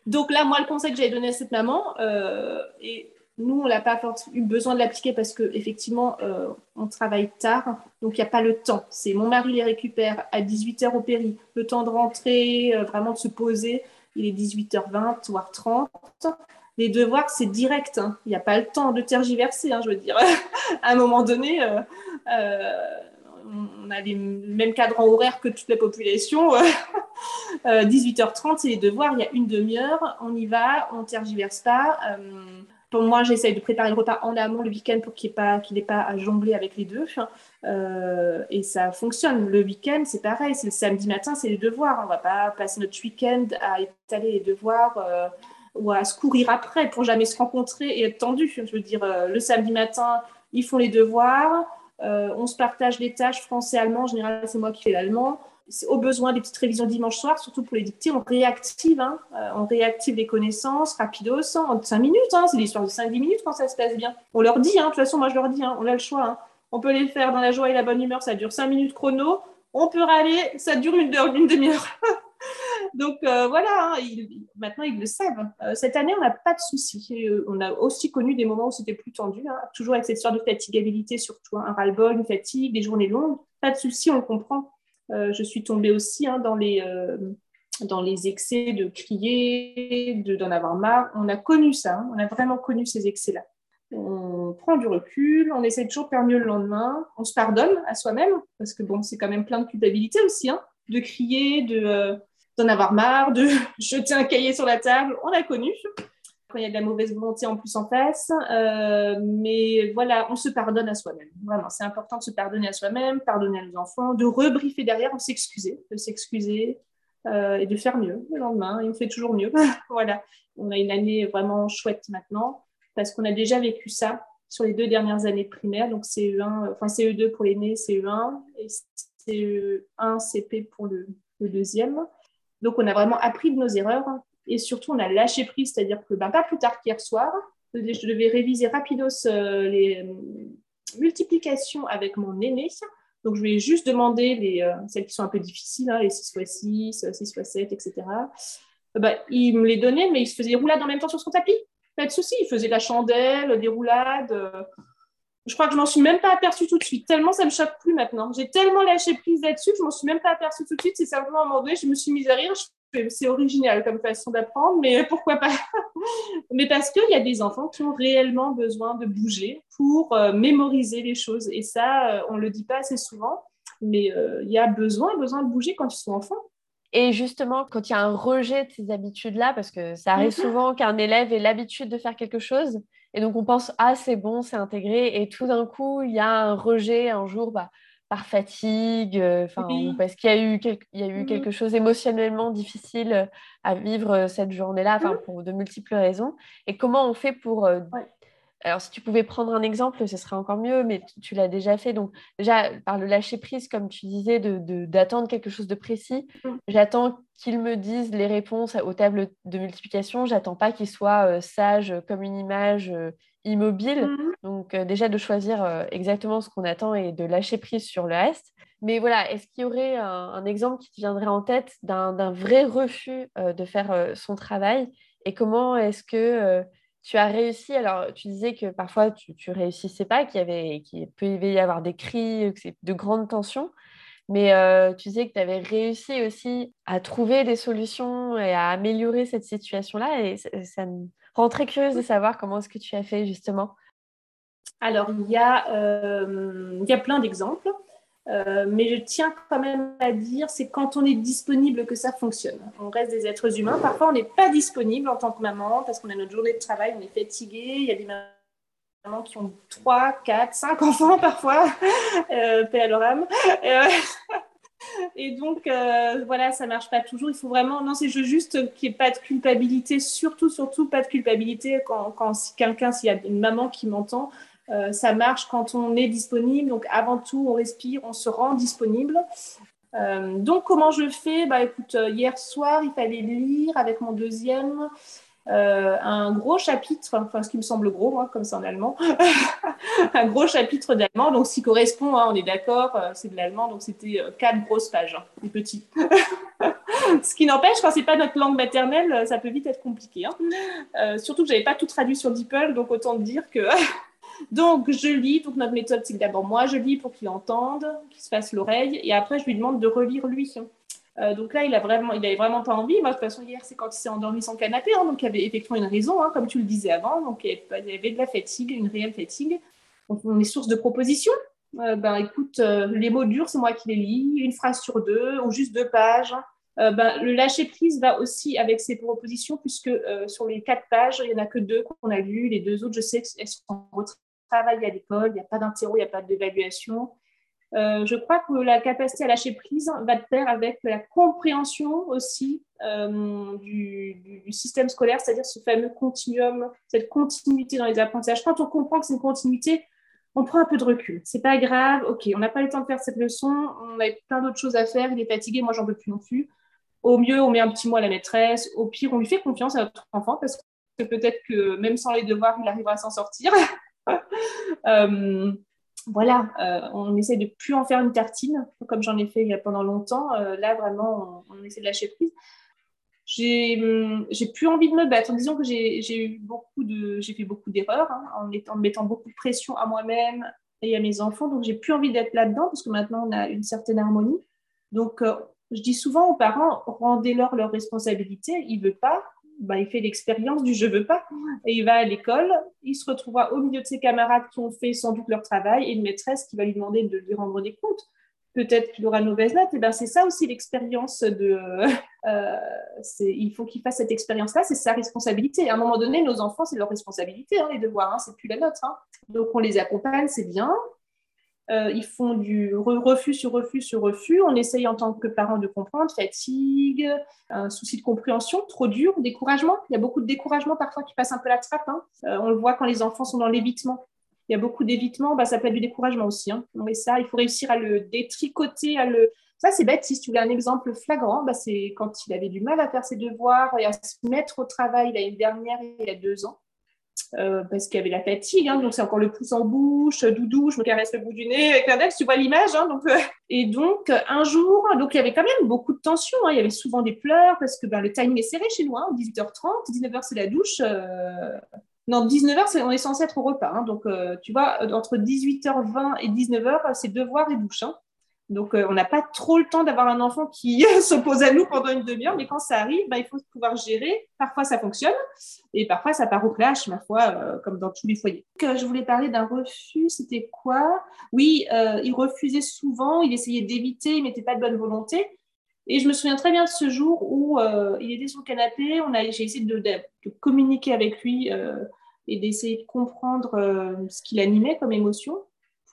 Donc là, moi, le conseil que j'avais donné à cette maman, euh, et nous, on n'a pas eu besoin de l'appliquer parce qu'effectivement, euh, on travaille tard, donc il n'y a pas le temps. C'est mon mari les récupère à 18h au péri, le temps de rentrer, euh, vraiment de se poser, il est 18h20, voire 30 les devoirs, c'est direct. Hein. Il n'y a pas le temps de tergiverser, hein, je veux dire. à un moment donné, euh, euh, on a les mêmes cadres horaires que toute la population. 18h30, euh, c'est les devoirs, il y a une demi-heure, on y va, on ne tergiverse pas. pour moi, j'essaye de préparer le repas en amont le week-end pour qu'il n'ait pas, à jongler avec les deux. et ça fonctionne. Le week-end, c'est pareil. C'est le samedi matin, c'est les devoirs. On ne va pas passer notre week-end à étaler les devoirs ou à se courir après pour jamais se rencontrer et être tendu. Je veux dire, euh, le samedi matin, ils font les devoirs, euh, on se partage les tâches français-allemand. En général, c'est moi qui fais l'allemand. Au besoin des petites révisions dimanche soir, surtout pour les dictées, on réactive, hein, euh, on réactive les connaissances rapidos en 5 minutes. Hein, c'est l'histoire de 5-10 minutes quand ça se passe bien. On leur dit, hein, de toute façon, moi je leur dis, hein, on a le choix. Hein. On peut les faire dans la joie et la bonne humeur, ça dure 5 minutes chrono. On peut râler, ça dure une une demi-heure. Donc euh, voilà, hein, maintenant ils le savent. Euh, cette année, on n'a pas de soucis. Euh, on a aussi connu des moments où c'était plus tendu, hein, toujours avec cette sorte de fatigabilité, surtout un ras-le-bol, une fatigue, des journées longues. Pas de soucis, on le comprend. je suis tombée aussi hein, dans, les, dans les excès de crier, d'en avoir marre. On a connu ça, on a vraiment connu ces excès-là. On prend du recul, on essaie toujours de faire mieux le lendemain, on se pardonne à soi-même, parce que bon, c'est quand même plein de culpabilité aussi, de crier, de d'en avoir marre, de jeter un cahier sur la table. On l'a connu quand il y a de la mauvaise volonté en plus en face. Euh, mais voilà, on se pardonne à soi-même. Vraiment, c'est important de se pardonner à soi-même, pardonner à nos enfants, de rebriefer derrière, de s'excuser, de s'excuser euh, et de faire mieux le lendemain. Et on fait toujours mieux. voilà, on a une année vraiment chouette maintenant parce qu'on a déjà vécu ça sur les deux dernières années primaires, donc CE1, enfin CE2 pour l'aîné, CE1 et CE1, CP pour le, le deuxième. Donc, on a vraiment appris de nos erreurs et surtout, on a lâché prise, c'est-à-dire que ben, pas plus tard qu'hier soir, je devais réviser rapidos euh, les euh, multiplications avec mon aîné. Donc, je lui ai juste demandé les, euh, celles qui sont un peu difficiles, hein, les 6 x 6, 6 x 7, etc. Il me les donnait, mais il se faisait des roulades en même temps sur son tapis. Pas de souci, il faisait la chandelle, des roulades. Je crois que je m'en suis même pas aperçue tout de suite, tellement ça me choque plus maintenant. J'ai tellement lâché prise là-dessus que je m'en suis même pas aperçue tout de suite. C'est simplement à un moment donné, je me suis mise à rire. C'est original comme façon d'apprendre, mais pourquoi pas? Mais parce qu'il y a des enfants qui ont réellement besoin de bouger pour euh, mémoriser les choses. Et ça, euh, on le dit pas assez souvent, mais euh, il y a besoin, besoin de bouger quand ils sont enfants. Et justement, quand il y a un rejet de ces habitudes-là, parce que ça arrive mhm. souvent qu'un élève ait l'habitude de faire quelque chose, et donc on pense, ah c'est bon, c'est intégré, et tout d'un coup, il y a un rejet un jour bah, par fatigue, euh, parce qu'il y a eu, il y a eu mhm. quelque chose émotionnellement difficile à vivre cette journée-là, mhm. pour de multiples raisons. Et comment on fait pour alors, si tu pouvais prendre un exemple, ce serait encore mieux, mais tu, l'as déjà fait. Donc, déjà, par le lâcher prise, comme tu disais, d'attendre de, quelque chose de précis, mm. j'attends qu'ils me disent les réponses aux tables de multiplication. J'attends pas qu'ils soient euh, sages comme une image euh, immobile. Mm. Donc, euh, déjà, de choisir exactement ce qu'on attend et de lâcher prise sur le reste. Mais voilà, est-ce qu'il y aurait un, exemple qui te viendrait en tête d'un vrai refus de faire son travail? Et comment est-ce que tu as réussi, alors tu disais que parfois tu, ne réussissais pas, qu'il y avait, qu'il peut y avoir des cris, que c'est de grandes tensions, mais euh, tu disais que tu avais réussi aussi à trouver des solutions et à améliorer cette situation-là, et ça, me rend très curieuse de savoir comment est-ce que tu as fait justement. Alors, il y a, euh, il y a plein d'exemples. Euh, mais je tiens quand même à dire, c'est quand on est disponible que ça fonctionne. On reste des êtres humains. Parfois, on n'est pas disponible en tant que maman parce qu'on a notre journée de travail, on est fatigué. Il y a des mamans qui ont 3, 4, 5 enfants parfois, euh, paix à leur âme. Euh, et donc, euh, voilà, ça marche pas toujours. Il faut vraiment, non, c'est juste qu'il n'y ait pas de culpabilité, surtout, surtout pas de culpabilité quand, quand si quelqu'un, s'il y a une maman qui m'entend, euh, ça marche quand on est disponible. Donc, avant tout, on respire, on se rend disponible. Euh, donc, comment je fais? Bah, Écoute, euh, hier soir, il fallait lire avec mon deuxième un gros chapitre, enfin, ce qui me semble gros, moi, comme c'est en allemand, un gros chapitre d'allemand. Donc, ce correspond, hein, on est d'accord, c'est de l'allemand. Donc, c'était quatre grosses pages, hein, des petits. ce qui n'empêche, quand c'est pas notre langue maternelle, ça peut vite être compliqué. Hein. surtout que j'avais pas tout traduit sur DeepL, donc autant dire que donc, je lis. Donc, notre méthode, c'est que d'abord, moi, je lis pour qu'il entende, qu'il se fasse l'oreille. Et après, je lui demande de relire lui. Euh, donc là, il a vraiment, vraiment pas envie. Moi, de toute façon, hier, c'est quand il s'est endormi sur canapé. Hein, donc, il y avait effectivement une raison, hein, comme tu le disais avant. Donc, il y avait de la fatigue, une réelle fatigue. Donc, on est source de propositions. Euh, ben, écoute, euh, les mots durs, c'est moi qui les lis. Une phrase sur deux, ou juste deux pages. Ben, le lâcher prise va aussi avec ces propositions, puisque sur les quatre pages, il n'y en a que deux qu'on a lues. Les deux autres, je sais qu'elles sont travail à l'école, il n'y a pas d'interro, il n'y a pas d'évaluation. Euh, je crois que la capacité à lâcher prise va de pair avec la compréhension aussi euh, du, système scolaire, c'est-à-dire ce fameux continuum, cette continuité dans les apprentissages. Quand on comprend que c'est une continuité, on prend un peu de recul. C'est pas grave, ok, on n'a pas le temps de faire cette leçon, on a plein d'autres choses à faire, il est fatigué, moi j'en veux plus non plus. Au mieux, on met un petit mot à la maîtresse, au pire, on lui fait confiance à notre enfant parce que peut-être que même sans les devoirs, il arrivera à s'en sortir. Euh, voilà, euh, on essaie de plus en faire une tartine, comme j'en ai fait il y a pendant longtemps. Euh, là, vraiment, on, essaie de lâcher prise. J'ai plus envie de me battre. Disons que j'ai eu beaucoup de, j'ai fait beaucoup d'erreurs hein, en, en, mettant beaucoup de pression à moi-même et à mes enfants. Donc, j'ai plus envie d'être là-dedans parce que maintenant, on a une certaine harmonie. Donc, je dis souvent aux parents, rendez-leur leur responsabilité. Il veut pas, bah, il fait l'expérience du je veux pas. Et il va à l'école, il se retrouvera au milieu de ses camarades qui ont fait sans doute leur travail et une maîtresse qui va lui demander de lui rendre des comptes. Peut-être qu'il aura une mauvaise note. Et ben, c'est ça aussi l'expérience de. Euh, il faut qu'il fasse cette expérience-là, c'est sa responsabilité. À un moment donné, nos enfants, c'est leur responsabilité, hein, les devoirs, hein, c'est plus la note. Hein. Donc on les accompagne, c'est bien. Euh, ils font du refus sur refus sur refus. On essaye en tant que parent de comprendre, fatigue, un souci de compréhension, trop dur, découragement. Il y a beaucoup de découragement parfois qui passe un peu la trappe. Hein. Euh, on le voit quand les enfants sont dans l'évitement. Il y a beaucoup d'évitement, bah, ça peut être du découragement aussi. Hein. Mais ça, il faut réussir à le détricoter, à le... Ça, c'est bête. Si tu veux un exemple flagrant, bah, c'est quand il avait du mal à faire ses devoirs et à se mettre au travail l'année dernière, il y a deux ans. Euh, parce qu'il y avait la fatigue, hein, donc c'est encore le pouce en bouche, doudou, je me caresse le bout du nez avec l'index, tu vois l'image. Hein, donc, euh, et donc, un jour, donc il y avait quand même beaucoup de tension, hein, il y avait souvent des pleurs parce que ben, le timing est serré chez nous, 18h30, 19h c'est la douche. Euh, non, 19h, on est censé être au repas. donc, tu vois, entre 18h20 et 19h, c'est devoir et douche. Donc, euh, on n'a pas trop le temps d'avoir un enfant qui s'oppose à nous pendant une demi-heure, mais quand ça arrive, bah, il faut pouvoir gérer. Parfois, ça fonctionne, et parfois, ça part au clash, ma foi, euh, comme dans tous les foyers. Donc, euh, je voulais parler d'un refus, c'était quoi? Oui, il refusait souvent, il essayait d'éviter, il mettait pas de bonne volonté. Et je me souviens très bien de ce jour où euh, il était sur le canapé, on a, j'ai essayé de, communiquer avec lui euh, et d'essayer de comprendre euh, ce qu'il animait comme émotion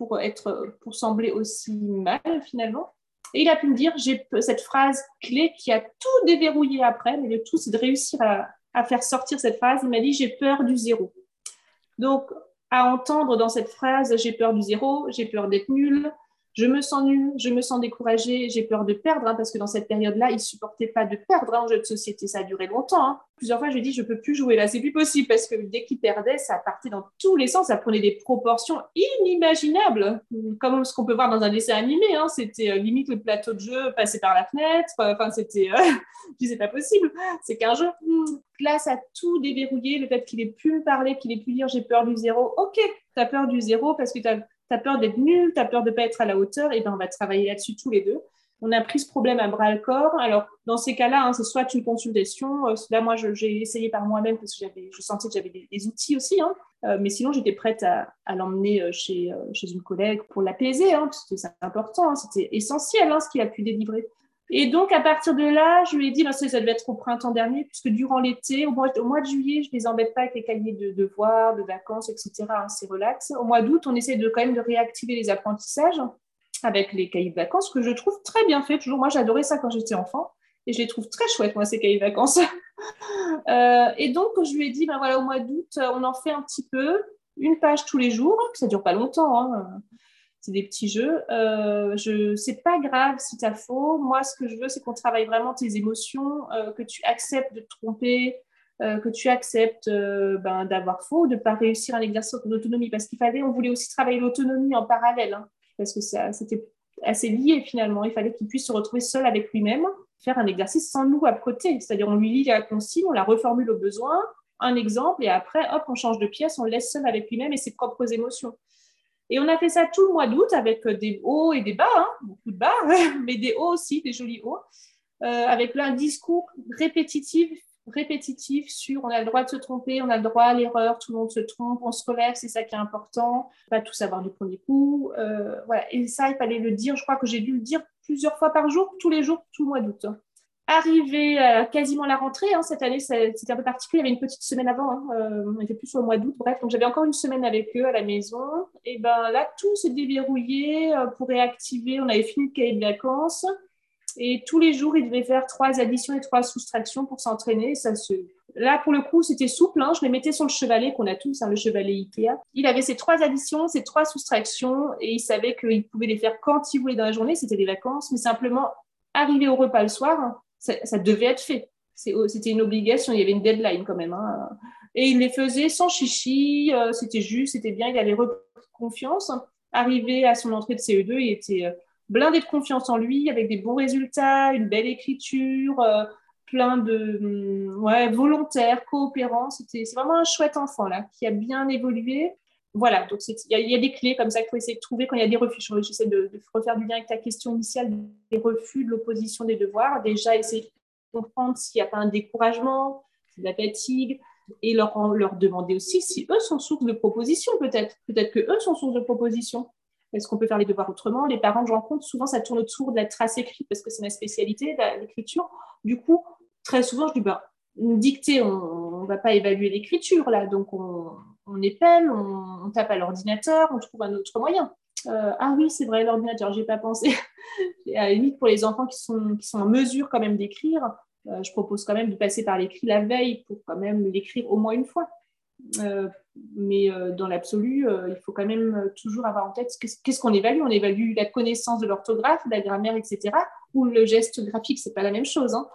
pour, être, pour sembler aussi mal finalement. Et il a pu me dire, j'ai cette phrase clé qui a tout déverrouillé après, mais le tout, c'est de réussir à, à faire sortir cette phrase. Il m'a dit, j'ai peur du zéro. Donc, à entendre dans cette phrase, j'ai peur du zéro, j'ai peur d'être nul, je me sens nulle, je me sens découragée, j'ai peur de perdre, hein, parce que dans cette période-là, il ne supportait pas de perdre hein, en jeu de société. Ça a duré longtemps. Hein. Plusieurs fois, je dit, je ne peux plus jouer là, c'est plus possible, parce que dès qu'il perdait, ça partait dans tous les sens, ça prenait des proportions inimaginables, comme ce qu'on peut voir dans un dessin animé. C'était euh, limite le plateau de jeu passé par la fenêtre. Enfin, c'était. Euh, je pas possible, c'est qu'un jeu. Là, ça a tout déverrouillé, le fait qu'il ait pu me parler, qu'il ait pu dire, j'ai peur du zéro. Ok, tu as peur du zéro parce que tu tu peur d'être nul, tu as peur de ne pas être à la hauteur, et ben on va travailler là-dessus tous les deux. On a pris ce problème à bras le corps. Alors, dans ces cas-là, hein, c'est soit une consultation. Euh, là, moi, j'ai essayé par moi-même parce que je sentais que j'avais des, outils aussi. Hein. Euh, mais sinon, j'étais prête à, l'emmener euh, chez, une collègue pour l'apaiser. Hein, parce que c'est important, hein. c'était essentiel ce qu'il a pu délivrer. Et donc, à partir de là, je lui ai dit, ben, ça, devait être au printemps dernier, puisque durant l'été, au mois, de juillet, je ne les embête pas avec les cahiers de devoirs, de vacances, etc. Hein, c'est relax. Au mois d'août, on essaie de quand même de réactiver les apprentissages avec les cahiers de vacances, que je trouve très bien fait. Toujours, moi, j'adorais ça quand j'étais enfant. Et je les trouve très chouettes, moi, ces cahiers de vacances. Euh, et donc, je lui ai dit, ben voilà, au mois d'août, on en fait un petit peu, une page tous les jours, ça ne dure pas longtemps. Hein c'est des petits jeux. Euh, je, c'est pas grave si tu as faux. Moi, ce que je veux, c'est qu'on travaille vraiment tes émotions, euh, que tu acceptes de te tromper, euh, que tu acceptes ben, d'avoir faux, de ne pas réussir un exercice d'autonomie. Parce qu'il fallait, on voulait aussi travailler l'autonomie en parallèle, hein, parce que c'était assez lié finalement. Il fallait qu'il puisse se retrouver seul avec lui-même, faire un exercice sans nous à côté. C'est-à-dire, on lui lit la consigne, on la reformule au besoin, un exemple, et après, hop, on change de pièce, on le laisse seul avec lui-même et ses propres émotions. Et on a fait ça tout le mois d'août avec euh, des hauts et des bas, hein, beaucoup de bas, mais des hauts aussi, des jolis hauts, euh, avec un discours répétitif, répétitif sur on a le droit de se tromper, on a le droit à l'erreur, tout le monde se trompe, on se relève, c'est ça qui est important, pas tout savoir du premier coup. Euh, voilà. Et ça, il fallait le dire, je crois que j'ai dû le dire plusieurs fois par jour, tous les jours, tout le mois d'août. Arrivé à quasiment la rentrée, hein, cette année c'était un peu particulier, il y avait une petite semaine avant, hein, euh, on était plus au mois d'août, bref, donc j'avais encore une semaine avec eux à la maison, et ben là tout s'est déverrouillé euh, pour réactiver, on avait fini le cahier de vacances, et tous les jours il devait faire trois additions et trois soustractions pour s'entraîner, ça se... Là, pour le coup, c'était souple. Hein, je les mettais sur le chevalet qu'on a tous, le chevalet Ikea. Il avait ses trois additions, ses trois soustractions, et il savait qu'il pouvait les faire quand il voulait dans la journée. C'était des vacances, mais simplement arriver au repas le soir, ça, devait être fait. C'était une obligation, il y avait une deadline quand même. Hein. Et il les faisait sans chichi, euh, c'était juste, c'était bien, il avait confiance. Arrivé à son entrée de CE2, il était euh, blindé de confiance en lui, avec des bons résultats, une belle écriture, euh, plein de hum, ouais, volontaires, coopérants. C'est vraiment un chouette enfant là, qui a bien évolué. Voilà, donc il y, a des clés comme ça qu'il faut essayer de trouver quand il y a des refus. J'essaie de, de refaire du lien avec ta question initiale des refus, de l'opposition des devoirs. Déjà, essayer de comprendre s'il n'y a pas un découragement, de la fatigue, et leur, leur demander aussi si eux sont source de propositions, peut-être. Peut-être que eux sont source de propositions. Est-ce qu'on peut faire les devoirs autrement? Les parents je rencontre, souvent, ça tourne autour de la trace écrite parce que c'est ma spécialité, l'écriture. Du coup, très souvent, je dis, bah, dictée, on ne va pas évaluer l'écriture là, donc on, on épelle, on, tape à l'ordinateur, on trouve un autre moyen. Euh, ah oui, c'est vrai, l'ordinateur, j'ai pas pensé. à la pour les enfants qui sont, qui sont en mesure quand même d'écrire, euh, je propose quand même de passer par l'écrit la veille pour quand même l'écrire au moins une fois. Euh, mais dans l'absolu, il faut quand même toujours avoir en tête qu'est-ce qu'on évalue. On évalue la connaissance de l'orthographe, de la grammaire, etc. Ou le geste graphique, c'est pas la même chose. Hein.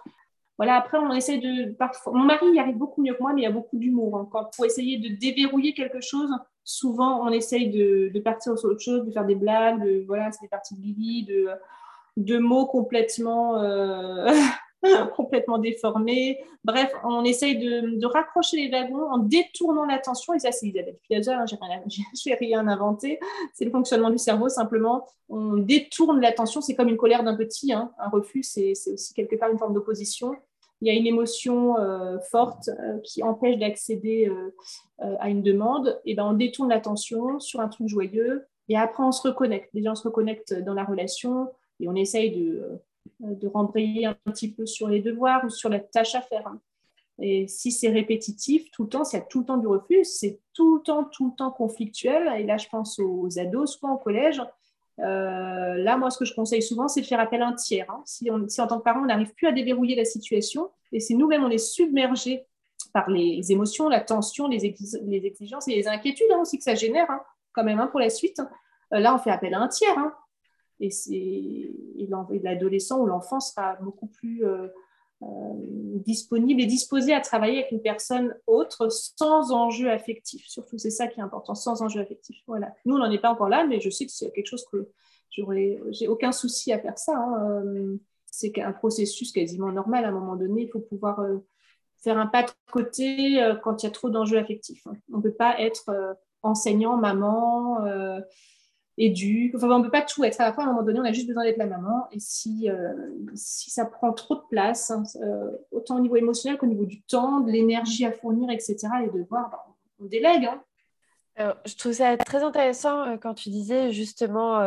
Voilà, après, on essaie de. Parfois, mon mari y arrive beaucoup mieux que moi, mais il y a beaucoup d'humour. Hein. pour essayer de déverrouiller quelque chose, souvent, on essaye de, partir sur autre chose, de faire des blagues, de, voilà, c'est des parties de Lily, de, mots complètement, euh, complètement déformés. Bref, on essaye de, raccrocher les wagons en détournant l'attention. Et ça, c'est Isabelle Piazza, hein, je n'ai rien, rien inventé. C'est le fonctionnement du cerveau, simplement. On détourne l'attention, c'est comme une colère d'un petit. Hein. Un refus, c'est aussi quelque part une forme d'opposition il y a une émotion euh, forte euh, qui empêche d'accéder euh, à une demande, et ben on détourne l'attention sur un truc joyeux et après on se reconnecte. Déjà on se reconnecte dans la relation et on essaye de, de rembrayer un petit peu sur les devoirs ou sur la tâche à faire. Et si c'est répétitif tout le temps, s'il y a tout le temps du refus, c'est tout le temps, tout le temps conflictuel. Et là, je pense aux ados, soit au collège. Euh, là, moi, ce que je conseille souvent, c'est de faire appel à un tiers. Hein. Si, en tant que parent, on n'arrive plus à déverrouiller la situation, et si nous-mêmes, on est submergé par les émotions, la tension, les, exigences et les inquiétudes hein, aussi que ça génère, hein, quand même, pour la suite, euh, là, on fait appel à un tiers. Et, et l'adolescent ou l'enfant sera beaucoup plus... Euh, disponible et disposé à travailler avec une personne autre sans enjeu affectif. Surtout, c'est ça qui est important, sans enjeu affectif. Voilà. Nous, on n'en est pas encore là, mais je sais que c'est quelque chose que j'ai aucun souci à faire ça. Hein. Euh, c'est un processus quasiment normal. À un moment donné, il faut pouvoir euh, faire un pas de côté quand il y a trop d'enjeux affectifs. Hein. On ne peut pas être enseignant, maman éduque. Enfin, on ne peut pas tout être. À la fois, à un moment donné, on a juste besoin d'être la maman. Et si, euh, si ça prend trop de place, hein, euh, autant au niveau émotionnel qu'au niveau du temps, de l'énergie à fournir, etc., les devoirs, ben, on délègue. Hein. Je trouve ça très intéressant euh, quand tu disais justement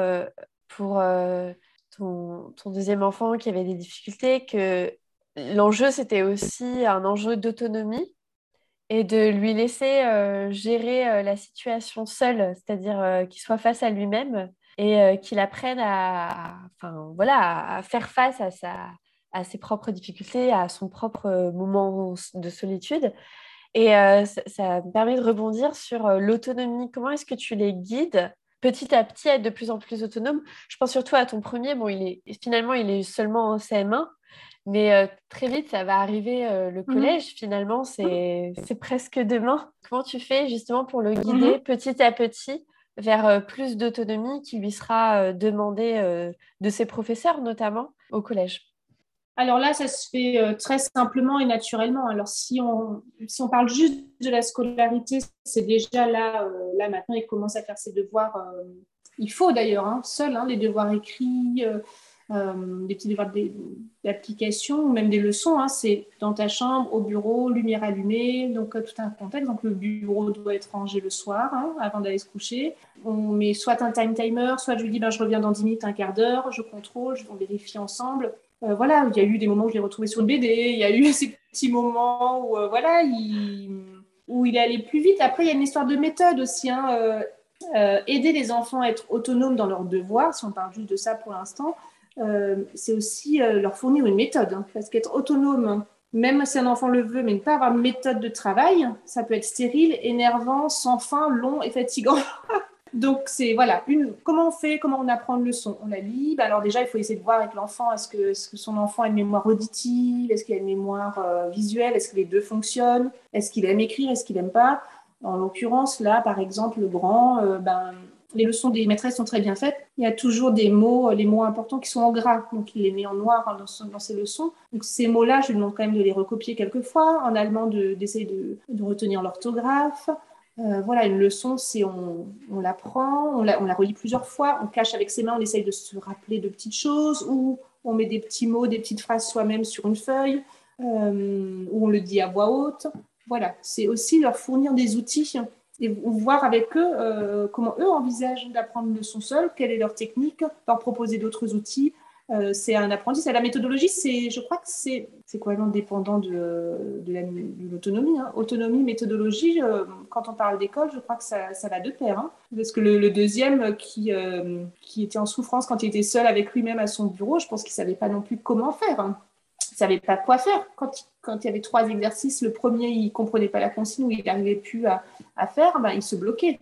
pour ton, ton, deuxième enfant qui avait des difficultés que l'enjeu, c'était aussi un enjeu d'autonomie et de lui laisser euh, gérer euh, la situation seul, c'est-à-dire euh, qu'il soit face à lui-même et qu'il apprenne à, voilà, à faire face à, ses propres difficultés, à son propre moment de solitude. Et ça, me permet de rebondir sur l'autonomie. Comment est-ce que tu les guides petit à petit à être de plus en plus autonomes? Je pense surtout à ton premier. Bon, il est, finalement, il est seulement en CM1, mais euh, très vite, ça va arriver euh, le mmh collège. Finalement, c'est presque demain. Comment tu fais justement pour le guider mmh petit à petit vers euh, plus d'autonomie qui lui sera demandée de ses professeurs, notamment au collège? Alors là, ça se fait très simplement et naturellement. Alors si on, si on parle juste de la scolarité, c'est déjà là, là maintenant, il commence à faire ses devoirs. il faut d'ailleurs, hein, seul, hein, les devoirs écrits, euh, des petits devoirs d'application ou même des leçons. Hein, c'est dans ta chambre, au bureau, lumière allumée, donc euh, tout un contexte. Donc le bureau doit être rangé le soir hein, avant d'aller se coucher. On met soit un time timer, soit je lui dis ben, je reviens dans 10 minutes, un quart d'heure, je contrôle, on vérifie ensemble. Euh, voilà, il y a eu des moments où je l'ai retrouvé sur le BD, il y a eu ces petits moments où voilà, il, où il allé plus vite. Après, il y a une histoire de méthode aussi. Hein, aider les enfants à être autonomes dans leurs devoirs, si on parle juste de ça pour l'instant, c'est aussi euh, leur fournir une méthode. Hein. parce qu'être autonome, même si un enfant le veut, mais ne pas avoir de méthode de travail, ça peut être stérile, énervant, sans fin, long et fatigant. Donc, c'est voilà, une, comment on fait, comment on apprend une leçon? On la lit. Bah, alors, déjà, il faut essayer de voir avec l'enfant est-ce que, est que, son enfant a une mémoire auditive? Est-ce qu'il a une mémoire euh, visuelle? Est-ce que les deux fonctionnent? Est-ce qu'il aime écrire? Est-ce qu'il n'aime pas? En l'occurrence, là, par exemple, le grand, ben, les leçons des maîtresses sont très bien faites. Il y a toujours des mots, les mots importants qui sont en gras. Donc, il les met en noir dans, ses leçons. Donc, ces mots-là, je lui demande quand même de les recopier quelques fois. En allemand, d'essayer de, retenir l'orthographe. Euh, voilà, une leçon, c'est on, on la prend, on la, on la relit plusieurs fois, on cache avec ses mains, on essaye de se rappeler de petites choses, ou on met des petits mots, des petites phrases soi-même sur une feuille, euh, ou on le dit à voix haute. Voilà, c'est aussi leur fournir des outils et voir avec eux euh, comment eux envisagent d'apprendre une leçon seule, quelle est leur technique, leur proposer d'autres outils. Euh, c'est un apprentissage. La méthodologie, c'est, je crois que c'est, c'est complètement dépendant de, de, l'autonomie. Hein. Autonomie, méthodologie, euh, quand on parle d'école, je crois que ça, ça va de pair. Hein. Parce que le, deuxième qui, qui était en souffrance quand il était seul avec lui-même à son bureau, je pense qu'il ne savait pas non plus comment faire. Hein ne savait pas quoi faire. Quand, quand, il y avait trois exercices, le premier, il ne comprenait pas la consigne ou il n'arrivait plus à, à faire, ben, il se bloquait.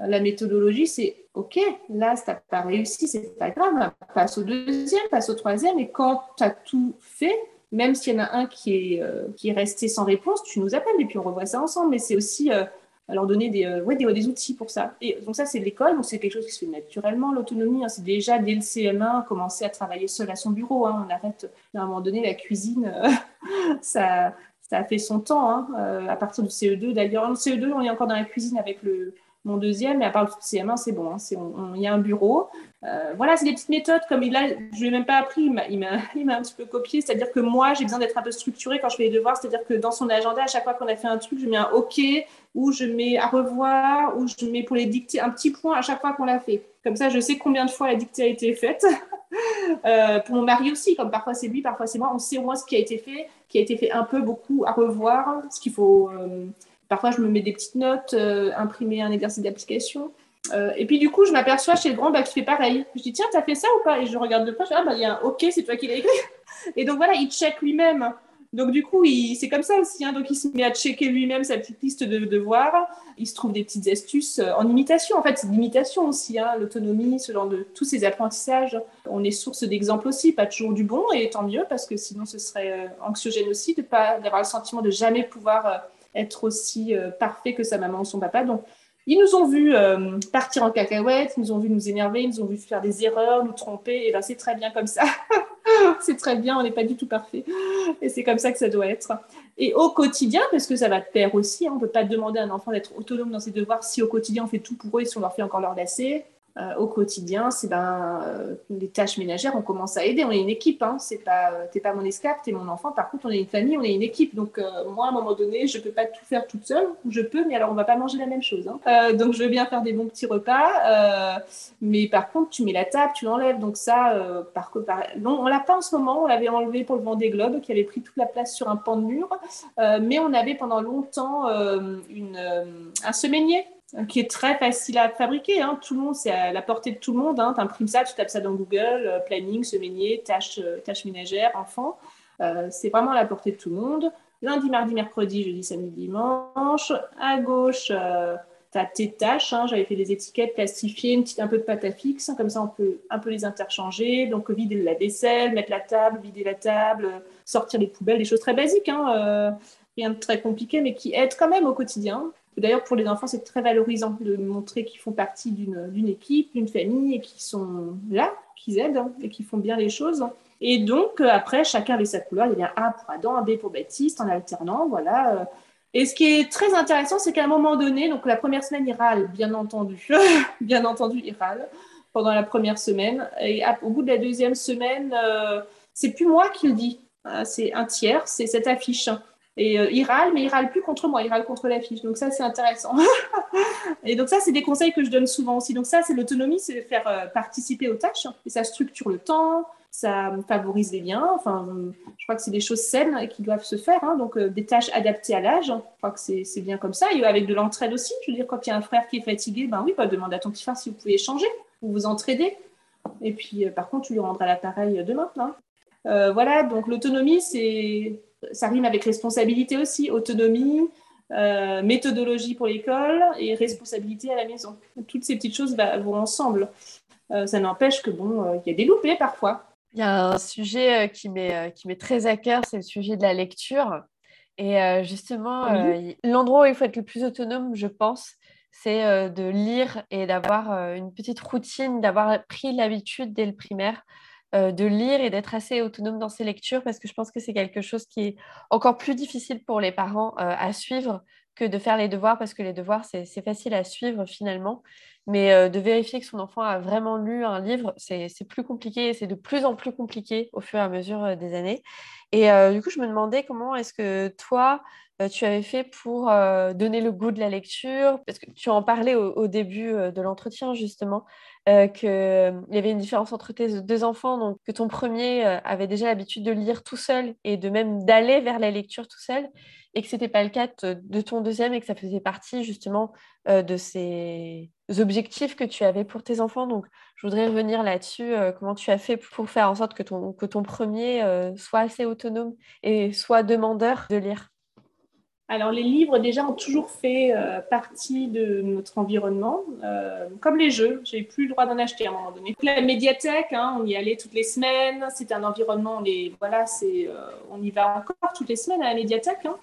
Euh, la méthodologie, c'est OK, là, ça n'a pas réussi, c'est pas grave, passe au deuxième, passe au troisième, et quand tu as tout fait, même s'il y en a un qui est, euh, qui est resté sans réponse, tu nous appelles et puis on revoit ça ensemble. Mais c'est aussi euh, leur donner des, euh, ouais, des, des, outils pour ça. Et donc ça, c'est l'école, donc c'est quelque chose qui se fait naturellement, l'autonomie. Hein. c'est déjà dès le CM1, commencer à travailler seul à son bureau. Hein. on arrête, à un moment donné, la cuisine, euh, ça, ça a fait son temps. Hein. Euh, à partir du CE2, d'ailleurs, le CE2, on est encore dans la cuisine avec le, mon deuxième, mais à part le CM1, c'est bon. Il y a un bureau. Voilà, c'est des petites méthodes comme il a, je lui ai même pas appris, il m'a un petit peu copié. C'est-à-dire que moi, j'ai besoin d'être un peu structurée quand je fais les devoirs. C'est-à-dire que dans son agenda, à chaque fois qu'on a fait un truc, je mets un OK, ou je mets à revoir, ou je mets pour les dicter un petit point à chaque fois qu'on l'a fait. Comme ça, je sais combien de fois la dictée a été faite. Euh, pour mon mari aussi, comme parfois c'est lui, parfois c'est moi, on sait au moins ce qui a été fait, qui a été fait un peu, beaucoup, à revoir, ce qu'il faut. Euh, parfois, je me mets des petites notes, imprimer un exercice d'application. Et puis du coup, je m'aperçois chez le grand bah, qui fait pareil. Je dis tiens, t'as fait ça ou pas? Et je regarde de dis ah bah il y a un OK, c'est toi qui l'as écrit. Et donc voilà, il check lui-même. Donc du coup, c'est comme ça aussi. Hein. Donc il se met à checker lui-même sa petite liste de devoirs. Il se trouve des petites astuces euh, en imitation. En fait, c'est l'imitation aussi, hein. l'autonomie, ce genre de tous ces apprentissages. On est source d'exemples aussi, pas toujours du bon, et tant mieux parce que sinon ce serait euh, anxiogène aussi de pas d'avoir le sentiment de jamais pouvoir euh, être aussi parfait que sa maman ou son papa. Donc ils nous ont vu partir en cacahuète, ils nous ont vu nous énerver, ils nous ont vu faire des erreurs, nous tromper, et ben c'est très bien comme ça. c'est très bien, on n'est pas du tout parfait. Et c'est comme ça que ça doit être. Et au quotidien, parce que ça va te perdre aussi, hein, on ne peut pas demander à un enfant d'être autonome dans ses devoirs si au quotidien on fait tout pour eux et si on leur fait encore leur lacet. Euh, au quotidien, c'est ben, euh, les tâches ménagères, on commence à aider. On est une équipe. Hein. C'est pas, euh, t'es pas mon esclave, t'es mon enfant. Par contre, on est une famille, on est une équipe. Donc moi, à un moment donné, je peux pas tout faire toute seule. Je peux, mais alors on va pas manger la même chose. Hein. donc je veux bien faire des bons petits repas, mais par contre, tu mets la table, tu l'enlèves. Donc ça, par, par... non, on l'a pas en ce moment. On l'avait enlevé pour le Vendée Globe, qui avait pris toute la place sur un pan de mur. mais on avait pendant longtemps une, un semainier qui est très facile à fabriquer. Hein. Tout le monde, c'est à la portée de tout le monde. Hein. Tu imprimes ça, tu tapes ça dans Google, euh, planning, semainier, tâches, euh, ménagères, enfants. Euh, c'est vraiment à la portée de tout le monde. Lundi, mardi, mercredi, jeudi, samedi, dimanche. À gauche, tu as tes tâches. Hein. J'avais fait des étiquettes plastifiées, une petite, un peu de pâte à fixe. Comme ça, on peut un peu les interchanger. Donc, vider la vaisselle, mettre la table, vider la table, sortir les poubelles, des choses très basiques. rien de très compliqué, mais qui aident quand même au quotidien. D'ailleurs, pour les enfants, c'est très valorisant de montrer qu'ils font partie d'une équipe, d'une famille et qu'ils sont là, qu'ils aident hein, et qu'ils font bien les choses. Et donc, euh, après, chacun avait sa couleur. Il y a un pour Adam, un B pour Baptiste, en alternant. Voilà. Euh. Et ce qui est très intéressant, c'est qu'à un moment donné, donc la première semaine, il râle, bien entendu. bien entendu, il râle pendant la première semaine. Et au bout de la deuxième semaine, euh, c'est plus moi qui le dis. C'est un tiers, c'est cette affiche. Et euh, il râle, mais il râle plus contre moi, il râle contre l'affiche. Donc ça, c'est intéressant. et donc ça, c'est des conseils que je donne souvent aussi. Donc ça, c'est l'autonomie, c'est faire euh, participer aux tâches. Et ça structure le temps, ça favorise les liens. Enfin, je crois que c'est des choses saines qui doivent se faire. Hein. Donc euh, des tâches adaptées à l'âge. Je crois que c'est bien comme ça. Et avec de l'entraide aussi. Je veux dire, quand il y a un frère qui est fatigué, ben oui, bah, demande à ton petit frère si vous pouvez échanger ou vous entraider. Et puis, par contre, tu lui rendras l'appareil demain. Hein. voilà, donc l'autonomie, c'est ça rime avec responsabilité aussi, autonomie, euh, méthodologie pour l'école et responsabilité à la maison. Toutes ces petites choses vont ensemble. Euh, ça n'empêche que bon, euh, il y a des loupés parfois. Il y a un sujet qui m'est qui m'est très à cœur, c'est le sujet de la lecture. Et justement, l'endroit où il faut être le plus autonome, je pense, c'est de lire et d'avoir une petite routine, d'avoir pris l'habitude dès le primaire de lire et d'être assez autonome dans ses lectures parce que je pense que c'est quelque chose qui est encore plus difficile pour les parents euh, à suivre que de faire les devoirs parce que les devoirs, c'est facile à suivre finalement. Mais euh, de vérifier que son enfant a vraiment lu un livre, c'est plus compliqué c'est de plus en plus compliqué au fur et à mesure des années. Et du coup, je me demandais comment est-ce que toi, tu avais fait pour donner le goût de la lecture? Parce que tu en parlais au début de l'entretien, justement. Euh, qu'il y avait une différence entre tes deux enfants, donc que ton premier euh, avait déjà l'habitude de lire tout seul et de même d'aller vers la lecture tout seul, et que ce n'était pas le cas de ton deuxième et que ça faisait partie justement euh, de ces objectifs que tu avais pour tes enfants. Donc, je voudrais revenir là-dessus, comment tu as fait pour faire en sorte que ton, que ton premier soit assez autonome et soit demandeur de lire? Alors, les livres, déjà, ont toujours fait euh, partie de notre environnement, euh, comme les jeux. J'ai plus le droit d'en acheter à un moment donné. La médiathèque, hein, on y allait toutes les semaines. C'est un environnement, on, voilà, c'est, euh, on y va encore toutes les semaines à la médiathèque. Hein.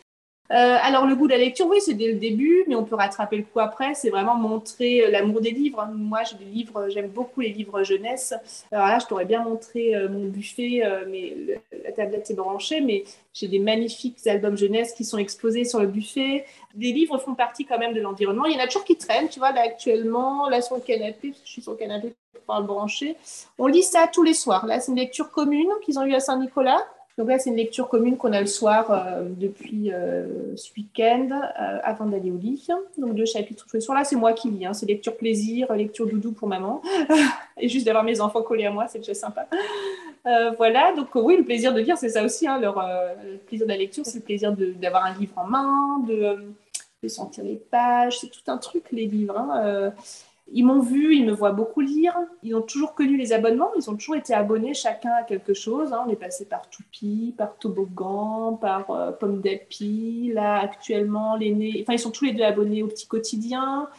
Euh, alors, le goût de la lecture, oui, c'est dès le début, mais on peut rattraper le coup après. C'est vraiment montrer euh, l'amour des livres. Moi, j'ai des livres, j'aime beaucoup les livres jeunesse. Alors là, je t'aurais bien montré euh, mon buffet, mais la tablette est branchée, mais j'ai des magnifiques albums jeunesse qui sont exposés sur le buffet. Les livres font partie quand même de l'environnement. Il y en a toujours qui traînent, tu vois, là actuellement, là sur le canapé, parce que je suis sur le canapé pour le brancher. On lit ça tous les soirs. Là, c'est une lecture commune qu'ils ont eue à Saint-Nicolas. Donc là, c'est une lecture commune qu'on a le soir euh, depuis euh, ce week-end euh, avant d'aller au lit. Donc deux chapitres tous les soirs. Là, c'est moi qui lis. Hein. C'est lecture plaisir, lecture doudou pour maman. Et juste d'avoir mes enfants collés à moi, c'est déjà sympa. voilà, donc oui, le plaisir de lire, c'est ça aussi. Hein, leur, le plaisir de la lecture, c'est le plaisir d'avoir un livre en main, de, sentir les pages. C'est tout un truc, les livres. Hein. Ils m'ont vu, ils me voient beaucoup lire. Ils ont toujours connu les abonnements. Ils ont toujours été abonnés chacun à quelque chose. Hein. On est passé par Toupie, par Toboggan, par euh, Pomme d'Api. Là, actuellement, l'aîné. Enfin, ils sont tous les deux abonnés au petit quotidien.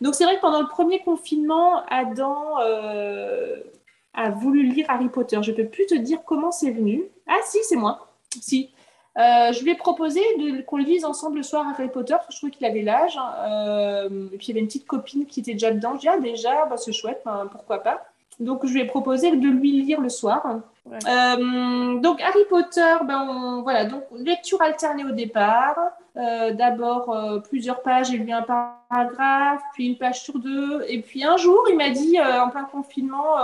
Donc, c'est vrai que pendant le premier confinement, Adam euh, a voulu lire Harry Potter. Je ne peux plus te dire comment c'est venu. Ah, si, c'est moi. Si. Euh, je lui ai proposé qu'on le lise ensemble le soir Harry Potter, parce que je trouvais qu'il avait l'âge. Hein. Euh, et puis il y avait une petite copine qui était déjà dedans. Je dis, ah, déjà, bah, c'est chouette, ben, pourquoi pas. Donc je lui ai proposé de lui lire le soir. Euh, donc Harry Potter, ben, voilà, donc lecture alternée au départ. D'abord plusieurs pages et lui un paragraphe, puis une page sur deux. Et puis un jour, il m'a dit, en plein confinement,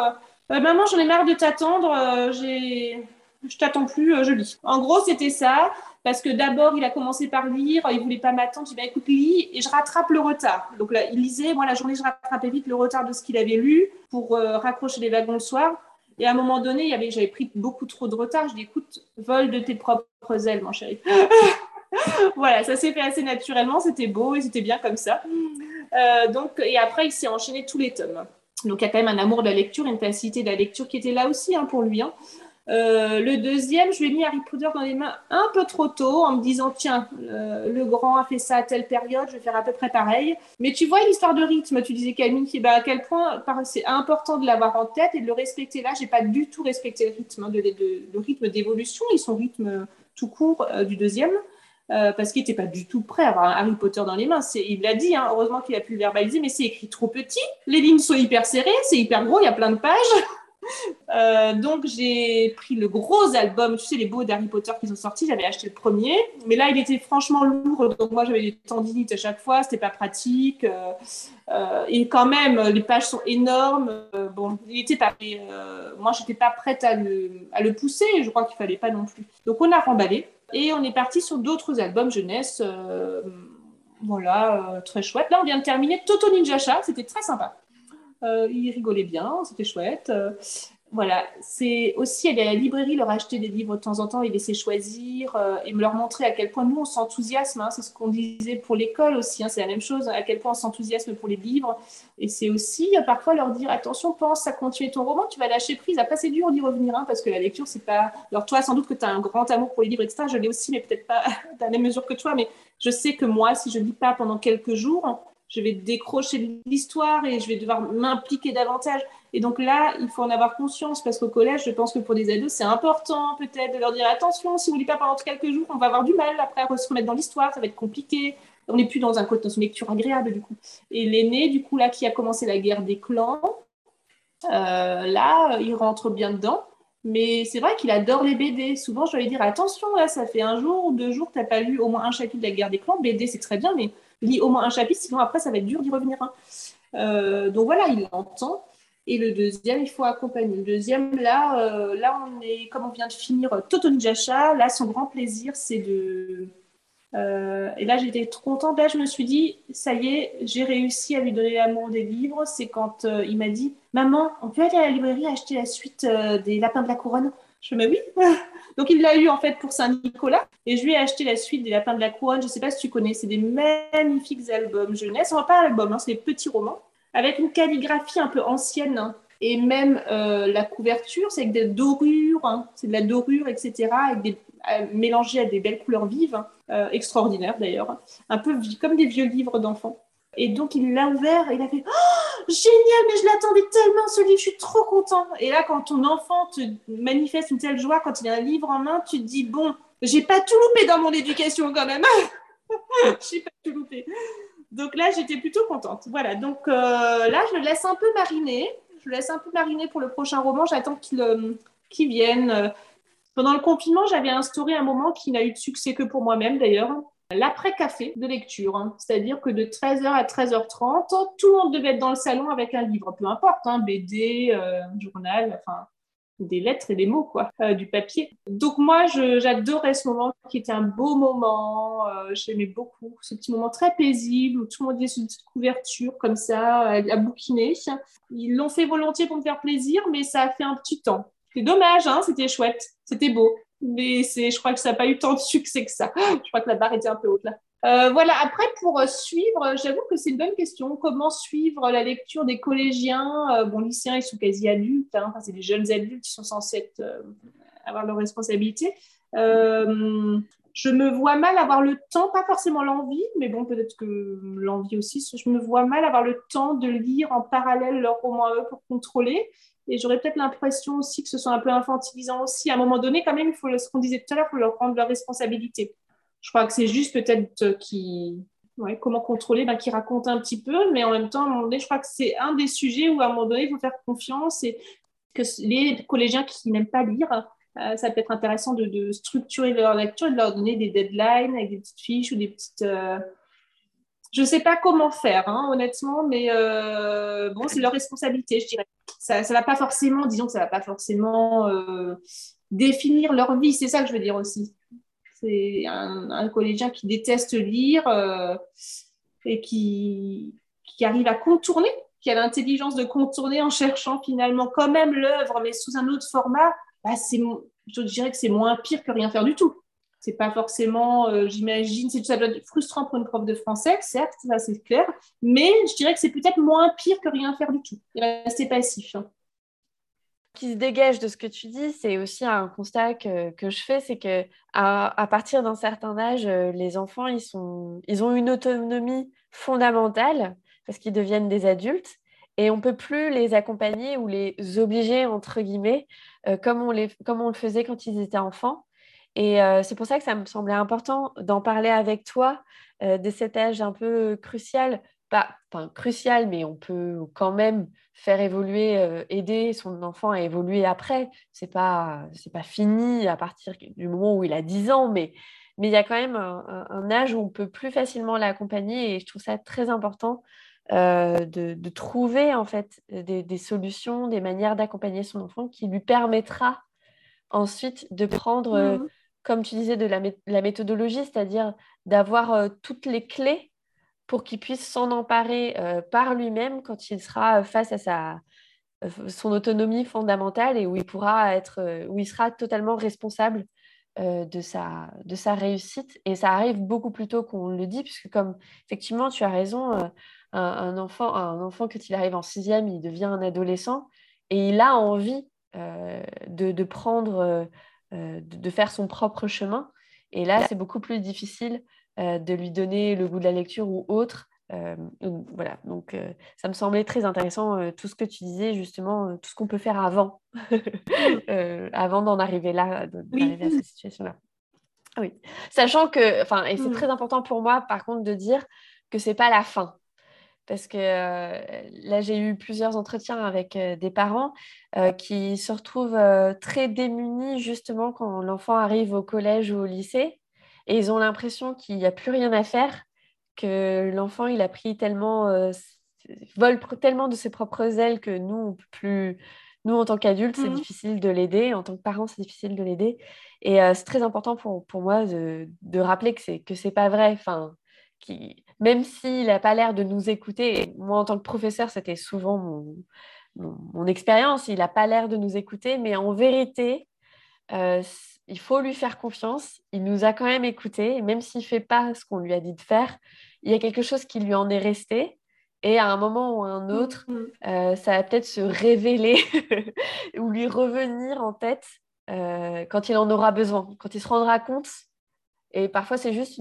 Maman, j'en ai marre de t'attendre, j'ai je t'attends plus, euh, je lis. En gros, c'était ça, parce que d'abord, il a commencé par lire, il voulait pas m'attendre, je dit, bah, écoute, lis, et je rattrape le retard. Donc là, il lisait, moi, la journée, je rattrapais vite le retard de ce qu'il avait lu pour euh, raccrocher les wagons le soir. Et à un moment donné, j'avais pris beaucoup trop de retard. Je dis, écoute, vole de tes propres ailes, mon chéri. voilà, ça s'est fait assez naturellement, c'était beau et c'était bien comme ça. Euh, donc, et après, il s'est enchaîné tous les tomes. Donc, il y a quand même un amour de la lecture, une facilité de la lecture qui était là aussi hein, pour lui. Hein. Euh, le deuxième, je lui ai mis Harry Potter dans les mains un peu trop tôt en me disant tiens, le grand a fait ça à telle période, je vais faire à peu près pareil. Mais tu vois l'histoire de rythme, tu disais Camille, bah, à quel point c'est important de l'avoir en tête et de le respecter. Là, j'ai pas du tout respecté le rythme, hein, de, le rythme d'évolution et son rythme tout court euh, du deuxième. Euh, parce qu'il n'était pas du tout prêt à avoir Harry Potter dans les mains. Il l'a dit, hein, heureusement qu'il a pu le verbaliser, mais c'est écrit trop petit, les lignes sont hyper serrées, c'est hyper gros, il y a plein de pages. Euh, donc j'ai pris le gros album, tu sais, les beaux d'Harry Potter qui sont sortis. J'avais acheté le premier, mais là il était franchement lourd, donc moi j'avais des tendinites à chaque fois, c'était pas pratique. Euh, euh, et quand même, les pages sont énormes. bon, il était pas. moi j'étais pas prête à le, pousser, je crois qu'il fallait pas non plus. Donc on a remballé et on est parti sur d'autres albums jeunesse. voilà, très chouette. Là on vient de terminer Toto Ninja Chat, c'était très sympa. Euh, ils rigolaient bien, c'était chouette. Euh, voilà, c'est aussi aller à la librairie, leur acheter des livres de temps en temps et laisser choisir euh, et me leur montrer à quel point nous on s'enthousiasme. Hein, c'est ce qu'on disait pour l'école aussi, hein, c'est la même chose, à quel point on s'enthousiasme pour les livres. Et c'est aussi parfois leur dire attention, pense à continuer ton roman, tu vas lâcher prise. Après, c'est dur d'y revenir hein, parce que la lecture, c'est pas. Alors, toi, sans doute que tu as un grand amour pour les livres, etc. Je l'ai aussi, mais peut-être pas dans la même mesure que toi. Mais je sais que moi, si je ne lis pas pendant quelques jours, je vais décrocher l'histoire et je vais devoir m'impliquer davantage. Et donc là, il faut en avoir conscience parce qu'au collège, je pense que pour des ados, c'est important peut-être de leur dire attention, si vous ne lisez pas pendant quelques jours, on va avoir du mal après à se remettre dans l'histoire, ça va être compliqué. On n'est plus dans, un, dans une lecture agréable du coup. Et l'aîné, du coup, là, qui a commencé la guerre des clans, euh, là, il rentre bien dedans. Mais c'est vrai qu'il adore les BD. Souvent, je dois lui dire attention, là, ça fait un jour ou deux jours que tu n'as pas lu au moins un chapitre de la guerre des clans. BD, c'est très bien, mais lis au moins un chapitre, sinon après, ça va être dur d'y revenir. Hein. Euh, donc voilà, il entend. Et le deuxième, il faut accompagner. Le deuxième, là, euh, là on est, comme on vient de finir Toton Jasha, là, son grand plaisir, c'est de. Euh, et là, j'étais trop contente. Là, je me suis dit, ça y est, j'ai réussi à lui donner l'amour des livres. C'est quand il m'a dit Maman, on peut aller à la librairie acheter la suite des Lapins de la Couronne? Je me dis Oui. Donc, il l'a eu en fait pour Saint-Nicolas. Et je lui ai acheté la suite des Lapins de la Couronne. Je ne sais pas si tu connais, c'est des magnifiques albums jeunesse. Va pas un album, hein, c'est des petits romans avec une calligraphie un peu ancienne. Hein. Et même euh, la couverture, c'est avec des dorures, hein. c'est de la dorure, etc., avec des, euh, mélangé à des belles couleurs vives, euh, extraordinaires d'ailleurs, un peu comme des vieux livres d'enfants. Et donc, il l'a ouvert et il a fait oh, Génial, mais je l'attendais tellement ce livre, je suis trop content. Et là, quand ton enfant te manifeste une telle joie, quand il a un livre en main, tu te dis Bon, j'ai pas tout loupé dans mon éducation quand même. j'ai pas tout loupé. Donc là, j'étais plutôt contente. Voilà, donc euh, là, je le laisse un peu mariner. Je le laisse un peu mariner pour le prochain roman. J'attends qu'il euh, vienne. Pendant le confinement, j'avais instauré un moment qui n'a eu de succès que pour moi-même d'ailleurs l'après-café de lecture. Hein. C'est-à-dire que de 13h à 13h30, tout le monde devait être dans le salon avec un livre, peu importe, hein, BD, euh, journal, enfin, des lettres et des mots, quoi, euh, du papier. Donc moi, j'adorais ce moment qui était un beau moment. Euh, j'aimais beaucoup ce petit moment très paisible où tout le monde était sur une petite couverture comme ça, à, bouquiner. Ils l'ont fait volontiers pour me faire plaisir, mais ça a fait un petit temps. C'est dommage, hein, c'était chouette, c'était beau. Mais je crois que ça n'a pas eu tant de succès que ça. Je crois que la barre était un peu haute là. Euh, voilà, après, pour euh, suivre, j'avoue que c'est une bonne question. Comment suivre la lecture des collégiens euh, Bon, lycéens, ils sont quasi adultes. Hein. c'est des jeunes adultes qui sont censés avoir leurs responsabilités. Je me vois mal avoir le temps, pas forcément l'envie, mais bon, peut-être que l'envie aussi. Je me vois mal avoir le temps de lire en parallèle leur roman à eux pour contrôler. Et j'aurais peut-être l'impression aussi que ce soit un peu infantilisant aussi. À un moment donné, quand même, il faut ce qu'on disait tout à l'heure, il faut leur rendre leur responsabilité. Je crois que c'est juste peut-être qui, ouais, comment contrôler, bah, qui raconte un petit peu, mais en même temps, à un moment donné, je crois que c'est un des sujets où à un moment donné, il faut faire confiance et que les collégiens qui n'aiment pas lire, euh, ça peut être intéressant de, structurer leur lecture de leur donner des deadlines avec des petites fiches ou des petites. Euh, je ne sais pas comment faire, hein, honnêtement, mais euh, bon, c'est leur responsabilité, je dirais. Ça ne va pas forcément, disons que ça ne va pas forcément définir leur vie, c'est ça que je veux dire aussi c'est un, collégien qui déteste lire et qui arrive à contourner, qui a l'intelligence de contourner en cherchant finalement quand même l'œuvre, mais sous un autre format, bah, je dirais que c'est moins pire que rien faire du tout. C'est pas forcément, euh, j'imagine, ça doit être frustrant pour une prof de français, certes, ça c'est clair, mais je dirais que c'est peut-être moins pire que rien faire du tout. Rester passif. Hein qui se dégage de ce que tu dis, c'est aussi un constat que, je fais, c'est que à, partir d'un certain âge, euh, les enfants, ils, sont, ils ont une autonomie fondamentale parce qu'ils deviennent des adultes et on ne peut plus les accompagner ou les obliger, entre guillemets, euh, comme, on les, comme on le faisait quand ils étaient enfants. Et euh, c'est pour ça que ça me semblait important d'en parler avec toi de cet âge un peu crucial pas enfin, crucial, mais on peut quand même faire évoluer, euh, aider son enfant à évoluer après. C'est pas c'est pas fini à partir du moment où il a 10 ans, mais mais il y a quand même un, âge où on peut plus facilement l'accompagner et je trouve ça très important euh, de, trouver en fait des, solutions, des manières d'accompagner son enfant qui lui permettra ensuite de prendre, euh, mmh. comme tu disais, de la, la méthodologie, c'est-à-dire d'avoir toutes les clés pour qu'il puisse s'en emparer euh, par lui-même quand il sera face à sa, euh, son autonomie fondamentale et où il pourra être, euh, où il sera totalement responsable de, sa, de sa réussite. Et ça arrive beaucoup plus tôt qu'on le dit, puisque comme effectivement, tu as raison, un, enfant, un enfant, quand il arrive en sixième, il devient un adolescent et il a envie de, de, prendre, de, faire son propre chemin. Et là, c'est beaucoup plus difficile euh, de lui donner le goût de la lecture ou autre. Euh, voilà, donc euh, ça me semblait très intéressant tout ce que tu disais, justement, tout ce qu'on peut faire avant, avant d'en arriver là, d'arriver à cette situation-là. Oui, sachant que, enfin, et c'est mm. très important pour moi, par contre, de dire que c'est pas la fin parce que là, j'ai eu plusieurs entretiens avec des parents qui se retrouvent très démunis justement quand l'enfant arrive au collège ou au lycée et ils ont l'impression qu'il n'y a plus rien à faire, que l'enfant, il a pris tellement, vole tellement de ses propres ailes que nous, on peut plus... Nous, en tant qu'adultes, c'est mmh. difficile de l'aider. En tant que parents, c'est difficile de l'aider. Et c'est très important pour, pour moi de, de, rappeler que c'est que c'est pas vrai. Enfin, qui, même s'il n'a pas l'air de nous écouter, moi, en tant que professeur, c'était souvent mon, mon, expérience. Il n'a pas l'air de nous écouter, mais en vérité, euh, il faut lui faire confiance. Il nous a quand même écoutés, même s'il ne fait pas ce qu'on lui a dit de faire, il y a quelque chose qui lui en est resté. Et à un moment ou à un autre, mm-hmm. euh, ça va peut-être se révéler ou lui revenir en tête euh, quand il en aura besoin, quand il se rendra compte. Et parfois, c'est juste,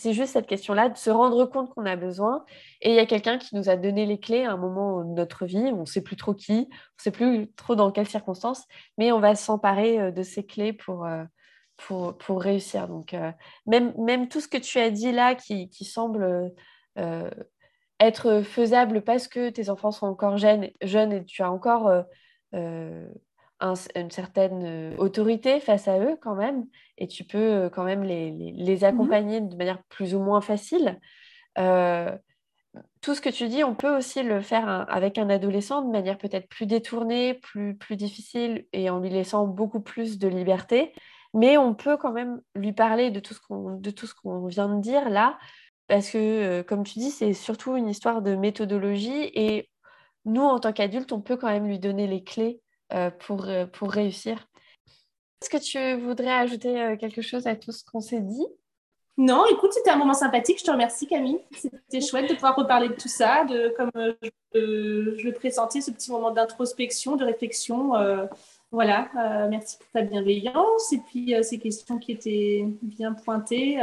c'est juste cette question-là, de se rendre compte qu'on a besoin. Et il y a quelqu'un qui nous a donné les clés à un moment de notre vie. On ne sait plus trop qui, on ne sait plus trop dans quelles circonstances, mais on va s'emparer euh, de ces clés pour, euh, pour, réussir. Donc, euh, même, même tout ce que tu as dit là qui, qui semble être faisable parce que tes enfants sont encore jeunes, jeunes et tu as encore une certaine autorité face à eux quand même, et tu peux quand même les, les, mmh accompagner de manière plus ou moins facile. tout ce que tu dis, on peut aussi le faire avec un adolescent de manière peut-être plus détournée, plus, plus difficile et en lui laissant beaucoup plus de liberté. Mais on peut quand même lui parler de tout ce qu'on vient de dire là, parce que, euh, comme tu dis, c'est surtout une histoire de méthodologie et nous, en tant qu'adultes, on peut quand même lui donner les clés euh, pour, euh, pour réussir. Est-ce que tu voudrais ajouter quelque chose à tout ce qu'on s'est dit? Non, écoute, c'était un moment sympathique. Je te remercie, Camille. C'était chouette de pouvoir reparler de tout ça, de comme euh, je, le présentais, ce petit moment d'introspection, de réflexion. Euh, voilà, euh, merci pour ta bienveillance et puis ces questions qui étaient bien pointées.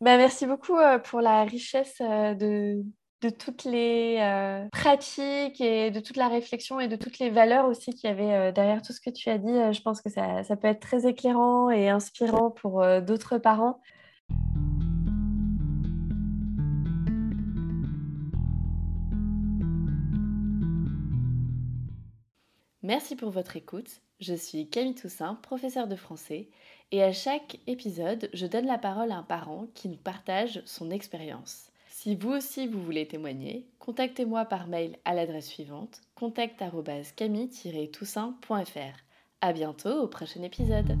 Ben, merci beaucoup pour la richesse de, de toutes les pratiques et de toute la réflexion et de toutes les valeurs aussi qu'il y avait derrière tout ce que tu as dit. je pense que ça, ça, peut être très éclairant et inspirant pour d'autres parents. Merci pour votre écoute. Je suis Camille Toussaint, professeure de français, et à chaque épisode, je donne la parole à un parent qui nous partage son expérience. Si vous aussi vous voulez témoigner, contactez-moi par mail à l'adresse suivante contact@camille-toussaint.fr. À bientôt au prochain épisode.